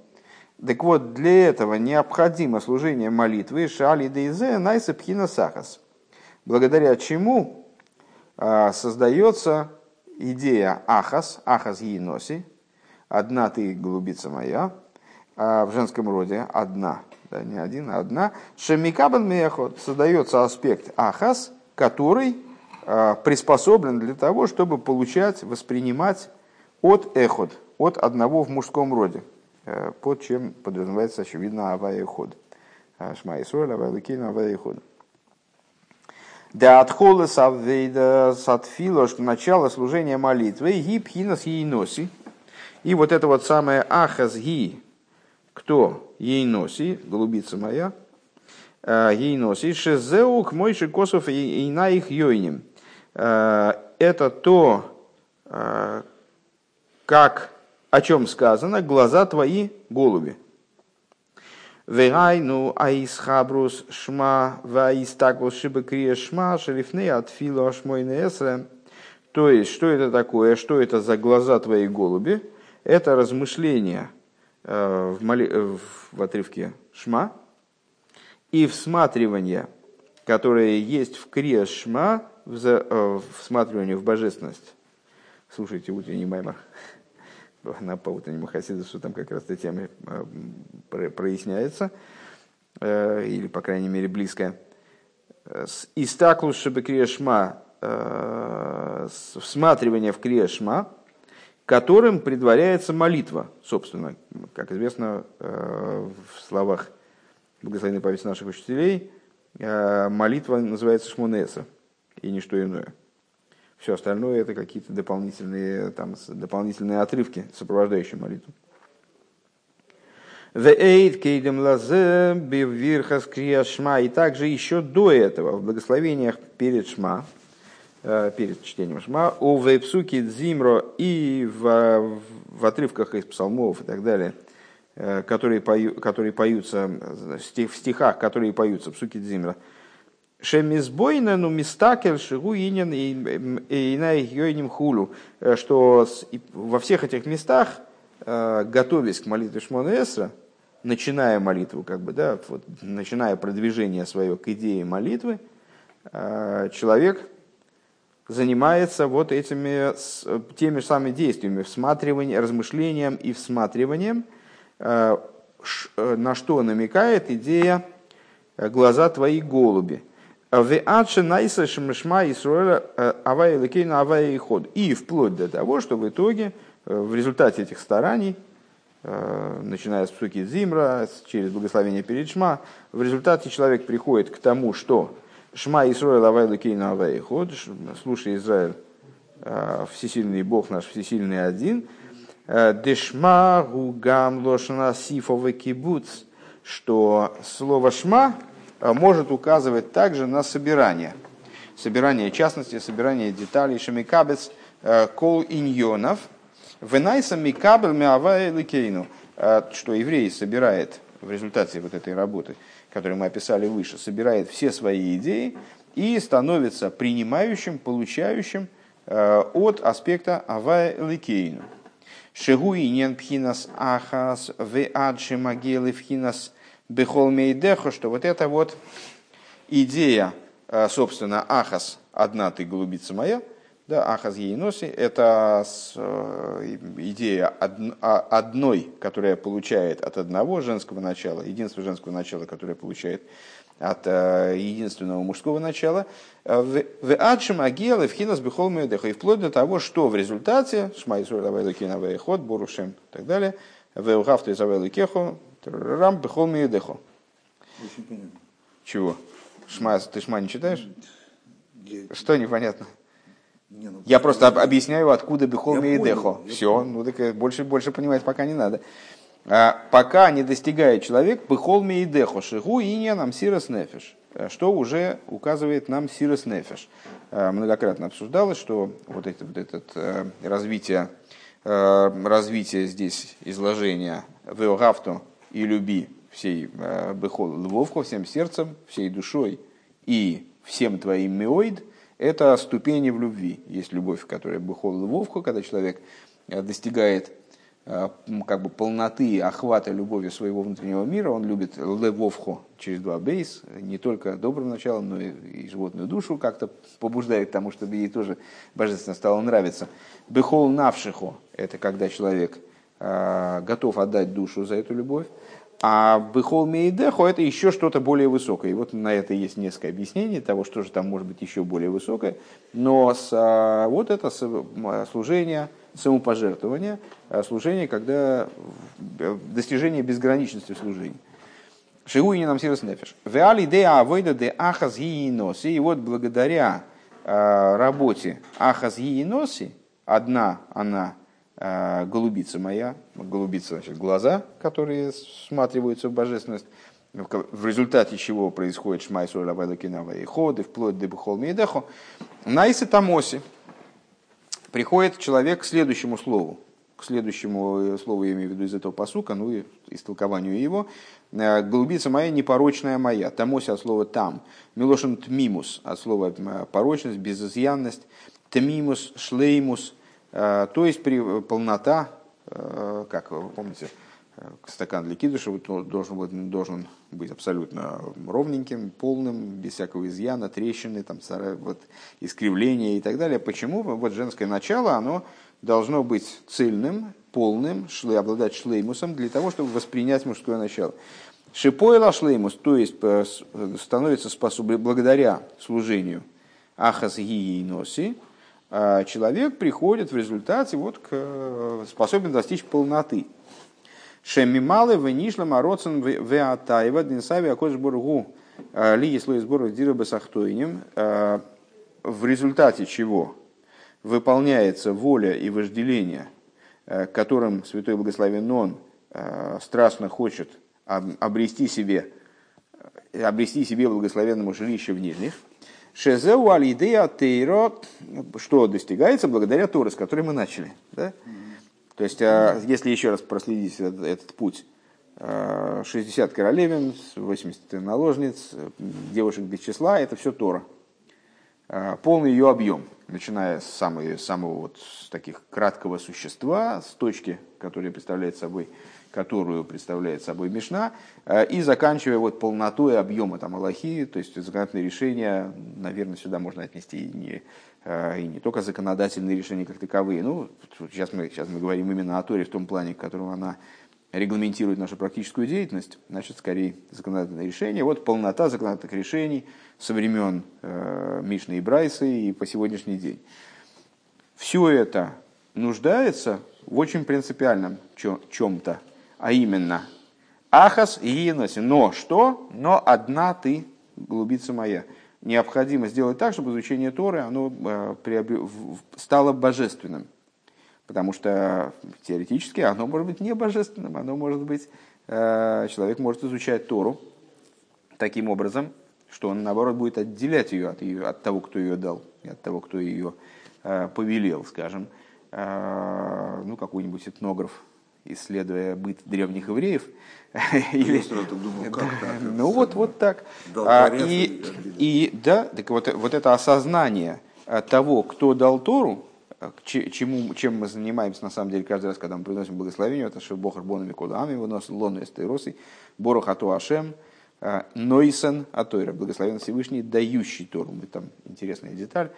Так вот, для этого необходимо служение молитвы шали дейзе найса пхина сахас. Благодаря чему а, создается идея ахас, ахас еноси, одна ты, голубица моя, а в женском роде одна, да, не один, а одна. Шемикабан мехот создается аспект ахас, который Э, приспособлен для того, чтобы получать, воспринимать от эход, от одного в мужском роде, э, под чем подразумевается, очевидно, авая ход. Э, Шма Исруэль, авая лукина, авая ход. Да отхола саввейда сатфила, что начало служения молитвы, гибхинас ейноси. И вот это вот самое ахаз ги, кто ейноси, голубица моя, ейноси, шезеук мойши косов и на их йойним – Э, это то, э, как, о чем сказано, глаза твои голуби. Вегайну аисхабрус шма ваистаквус шибакрия шма шерифны от филу ашмойнесре. То есть, что это такое, что это за глаза твои голуби? Это размышление э, в, моли... в отрывке шма и всматривание, которое есть в крия шма, в, за, э, всматривании в божественность. Слушайте утренний маймер на по утреннему хасидусу, там как раз эта тема э, проясняется, э, или, по крайней мере, близкая. Истаклус шебе криешма, всматривание в криешма, которым предваряется молитва, собственно, как известно в словах благословенной памяти наших учителей, молитва называется шмонеса, и ничто иное. Все остальное это какие-то дополнительные, там, дополнительные отрывки, сопровождающие молитву. И также еще до этого, в благословениях перед Шма, э, перед чтением Шма, у Вейпсуки Дзимро и в, в отрывках из псалмов и так далее, э, которые, пою, которые поются, в стихах, которые поются, псуки Дзимро, Шемизбойна, ну мистакер, шигу инин и хулу, э, что во всех этих местах, э, готовясь к молитве Шмона начиная молитву, как бы, да, вот, начиная продвижение свое к идее молитвы, э, человек занимается вот этими теми же самыми действиями, всматриванием, размышлением и всматриванием, на что намекает идея «глаза твои голуби». И вплоть до того, что в итоге, в результате этих стараний, Э, начиная с Псуки Зимра, через благословение перед Шма, в результате человек приходит к тому, что Шма Исраил Авайла Кейна Авайход, слушай, Израиль, э, всесильный Бог наш, всесильный один, э, Дешма Гугам Лошана Сифова Кибуц, что слово Шма может указывать также на собирание. Собирание частности, собирание деталей, шамикабец, кол иньонов – Венайса микабель миавай ликейну, а, что еврей собирает в результате вот этой работы, которую мы описали выше, собирает все свои идеи и становится принимающим, получающим от аспекта авай ликейну. Шегуинен пхинас ахас ве адши магелы пхинас бехол мейдехо, что вот это вот идея, а, собственно, ахас, одна ты голубица моя – да, ахаз ейноси – это э, идея одной, которая получает от одного женского начала, единства женского начала, которое получает от э, единственного мужского начала. В адшим агел вхинас бихол и вплоть до того, что в результате шмайсур давай кинавей ход борушем и так далее, в угавту изавел кехо рам бихол меедехо. Чего? Шма, ты шма не читаешь? Что непонятно? Не, ну, я просто об, объясняю, откуда бихол мейдехо. Все, ну так э, больше, больше понимать пока не надо. А, пока не достигает человек бихол мейдехо, шигу и не нам сирос нефиш, э, что уже указывает нам сирос нефиш. А, многократно обсуждалось, что вот это, вот это а, развитие, развитие здесь изложения веогафту и люби всей а, бихол львовку, всем сердцем, всей душой и всем твоим миоид – это ступени в любви. Есть любовь, которая бухол львовку, когда человек э, достигает э, как бы полноты охвата любовью своего внутреннего мира, он любит левовху через два бейс, не только добрым началом, но и животную душу как-то побуждает к тому, чтобы ей тоже божественно стало нравиться. Бехол навшиху – это когда человек э, готов отдать душу за эту любовь. А быхол мейдехо это еще что-то более высокое. И вот на это есть несколько объяснений того, что же там может быть еще более высокое. Но с, а, вот это служение, самопожертвование, служение, когда достижение безграничности в служении. Шигуини нам сирос нефиш. Веали де авойда де ахаз гиеноси. И вот благодаря работе ахаз гиеноси, одна она Э, голубица моя, голубица, значит, глаза, которые всматриваются в божественность, в результате чего происходит шмай соль авайлакинава и ходы, вплоть до бухол мейдехо, найсы тамоси, приходит человек к следующему слову, к следующему э, слову, я имею в виду из этого посука, ну и истолкованию его, э, голубица моя, непорочная моя, тамоси от слова там, милошин тмимус от слова порочность, безызъянность, тмимус, шлеймус – то есть при, полнота, э, как вы помните, э, стакан для кидыша должен, быть, должен быть абсолютно ровненьким, полным, без всякого изъяна, трещины, там, вот, искривления и так далее. Почему? Вот женское начало, оно должно быть цельным, полным, шле, обладать шлеймусом для того, чтобы воспринять мужское начало. Шипойла шлеймус, то есть становится способен благодаря служению ахас гии носи, человек приходит в результате, вот, к, способен достичь полноты. Шемималы венишла мороцен веатаева динсави акош бургу а, лиги слой сбора дирабы сахтойним, а, в результате чего выполняется воля и вожделение, которым Святой Благословен Он страстно хочет обрести себе, обрести себе благословенному жилище в нижних – Шезеу алидея тейро, что достигается благодаря Торы, с которой мы начали. Да? То есть, а, если еще раз проследить этот, этот путь, 60 а, королевин, 80 наложниц, девушек без числа, это все Тора. А, полный ее объем, начиная с самого, самого вот, с таких краткого существа, с точки, которая представляет собой которую представляет собой Мишна, и заканчивая вот полнотой объема там Аллахи, то есть законодательные решения, наверное, сюда можно отнести и не, и не только законодательные решения как таковые. Ну, сейчас мы, сейчас мы говорим именно о Торе в том плане, в котором она регламентирует нашу практическую деятельность, значит, скорее законодательное решение. Вот полнота законодательных решений со времен э, Мишны и Брайса и по сегодняшний день. Все это нуждается в очень принципиальном чем-то, а именно Ахас и. Но что? Но одна ты, голубица моя. Необходимо сделать так, чтобы изучение Торы оно, э, стало божественным. Потому что теоретически оно может быть не божественным, оно может быть, э, человек может изучать Тору таким образом, что он наоборот будет отделять ее от, ее, от того, кто ее дал, и от того, кто ее э, повелел, скажем. Э, ну, какой-нибудь этнограф, исследуя быт древних евреев. Или... думал, как так? Ну вот, вот так. А, и, и да, так вот, вот это осознание того, кто дал Тору, чему, чем мы занимаемся на самом деле каждый раз, когда мы приносим благословение, это что Бог Бонами Кудами выносит лону эстейросы, Борох Ату Ашем, Нойсен Атойра, благословен Всевышний, дающий Тору. Мы там интересная деталь.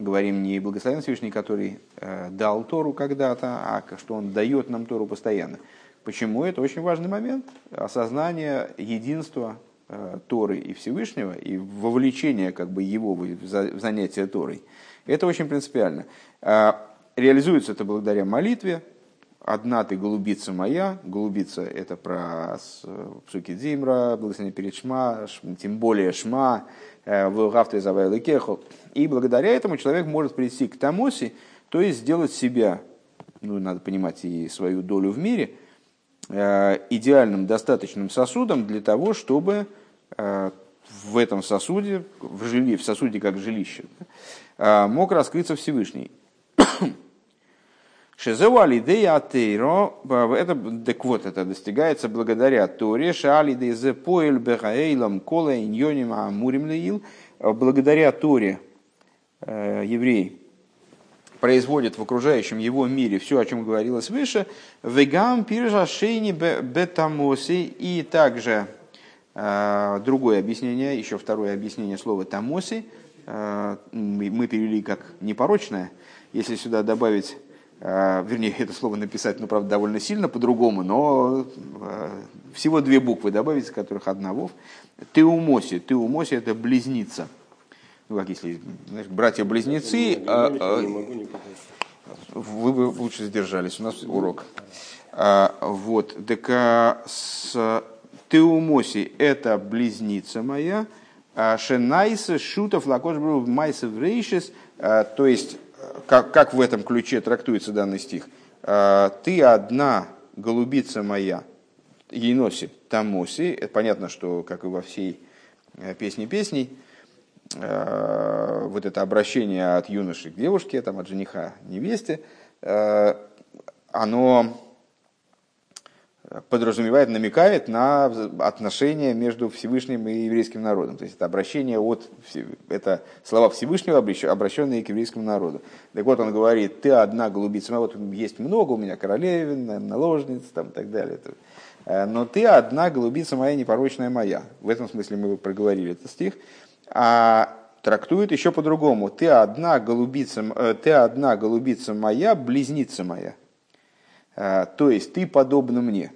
Говорим не благословен Всевышний, который э, дал Тору когда-то, а что он дает нам Тору постоянно. Почему? Это очень важный момент. Осознание единства э, Торы и Всевышнего и вовлечение как бы, его в занятие Торой. Это очень принципиально. А, реализуется это благодаря молитве. Одна ты голубица моя. Голубица это про псуки Димра, благословение перед Шма, тем более Шма, э, в Гавте Завайлы Кехо. И благодаря этому человек может прийти к Тамоси, то есть сделать себя, ну, надо понимать и свою долю в мире, э, идеальным, достаточным сосудом для того, чтобы э, в этом сосуде, в, жили, в сосуде как жилище, мог раскрыться Всевышний. Шезеу алидея атейро, это, так вот, это достигается благодаря Торе, шалидей зе поэль бехаэйлам кола иньоним амурим леил, благодаря Торе э, еврей производит в окружающем его мире все, о чем говорилось выше, вегам пиржа шейни бетамоси, и также э, другое объяснение, еще второе объяснение слова тамоси, э, мы перевели как непорочное, если сюда добавить вернее, это слово написать, ну, правда, довольно сильно по-другому, но а, всего две буквы добавить, из которых одна вов. Теумоси. Теумоси – это близница. Ну, как если, знаешь, братья-близнецы. А, а, вы бы лучше сдержались, у нас урок. А, вот, так а, с Теумоси – это близница моя, а Шенайса, Шутов, Лакошбру, Майса, Рейшис, то есть как, как в этом ключе трактуется данный стих? «А, «Ты одна, голубица моя, Еноси Тамоси». Это понятно, что, как и во всей э, песне песней, э, вот это обращение от юноши к девушке, там, от жениха невесте, э, оно подразумевает, намекает на отношения между Всевышним и еврейским народом. То есть это обращение от, это слова Всевышнего, обращенные к еврейскому народу. Так вот он говорит, ты одна голубица моя, вот есть много у меня королевин, наложниц там, и так далее. Э, но ты одна голубица моя, непорочная моя. В этом смысле мы проговорили этот стих. А трактует еще по-другому. Ты одна голубица, э, ты одна голубица моя, близница моя. Э, то есть ты подобна мне.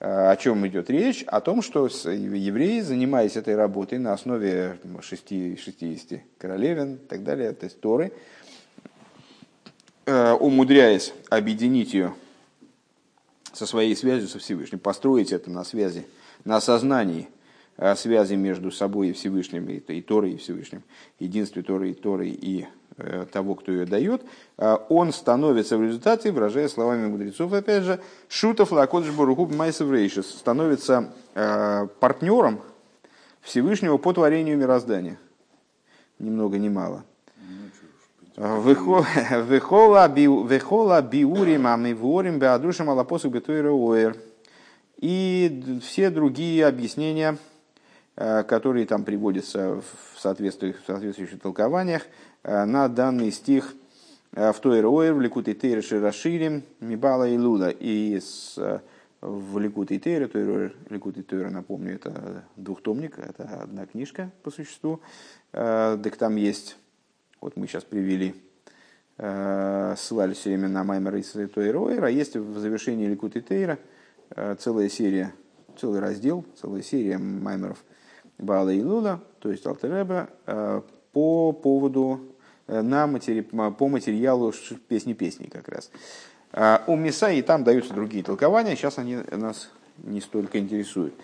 О чем идет речь? О том, что евреи, занимаясь этой работой на основе 6, 60 королевин и так далее, то есть Торы, э, умудряясь объединить ее со своей связью со Всевышним, построить это на связи, на осознании э, связи между собой и Всевышним, и, и Торой, и Всевышним, единстве Торы и Торы и Э, того, кто ее дает, э, он становится в результате, выражая словами мудрецов, опять же, шутов лакодж барухуб майсов рейшис, становится э, партнером Всевышнего по творению мироздания. Ни много ни мало. Вехола биурим амиворим беадушам алапосу бетуэра оэр. И все другие объяснения, которые там приводятся в соответствующих, в соответствующих толкованиях, Э, на данный стих э, в той роер в Ликуте Тейрши расширим Мибала и Луда. И с, в Ликут и Тейра. Ликут и Тейра, напомню, это двухтомник, это одна книжка по существу. Так там есть, вот мы сейчас привели, ссылались все время на Маймер и Тойра, а есть в завершении Ликут и Тейра целая серия, целый раздел, целая серия Маймеров Баала и Лула, то есть Алтереба, по поводу на матери, по материалу песни песней как раз. А, у Мисаи там даются другие толкования, сейчас они нас не столько интересуют.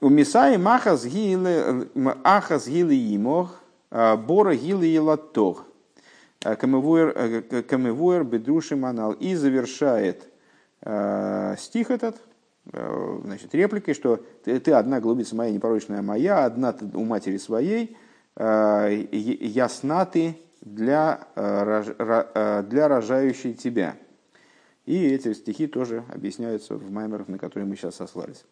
У Мисаи махас гилы, ахас гилы имох, а, бора гилы елатох, а, камевуэр бедруши манал. И завершает стих этот, значит, репликой, что ты, ты одна голубица моя, непорочная моя, одна ты у матери своей, ясна ты для, для рожающей тебя. И эти стихи тоже объясняются в маймерах, на которые мы сейчас сослались.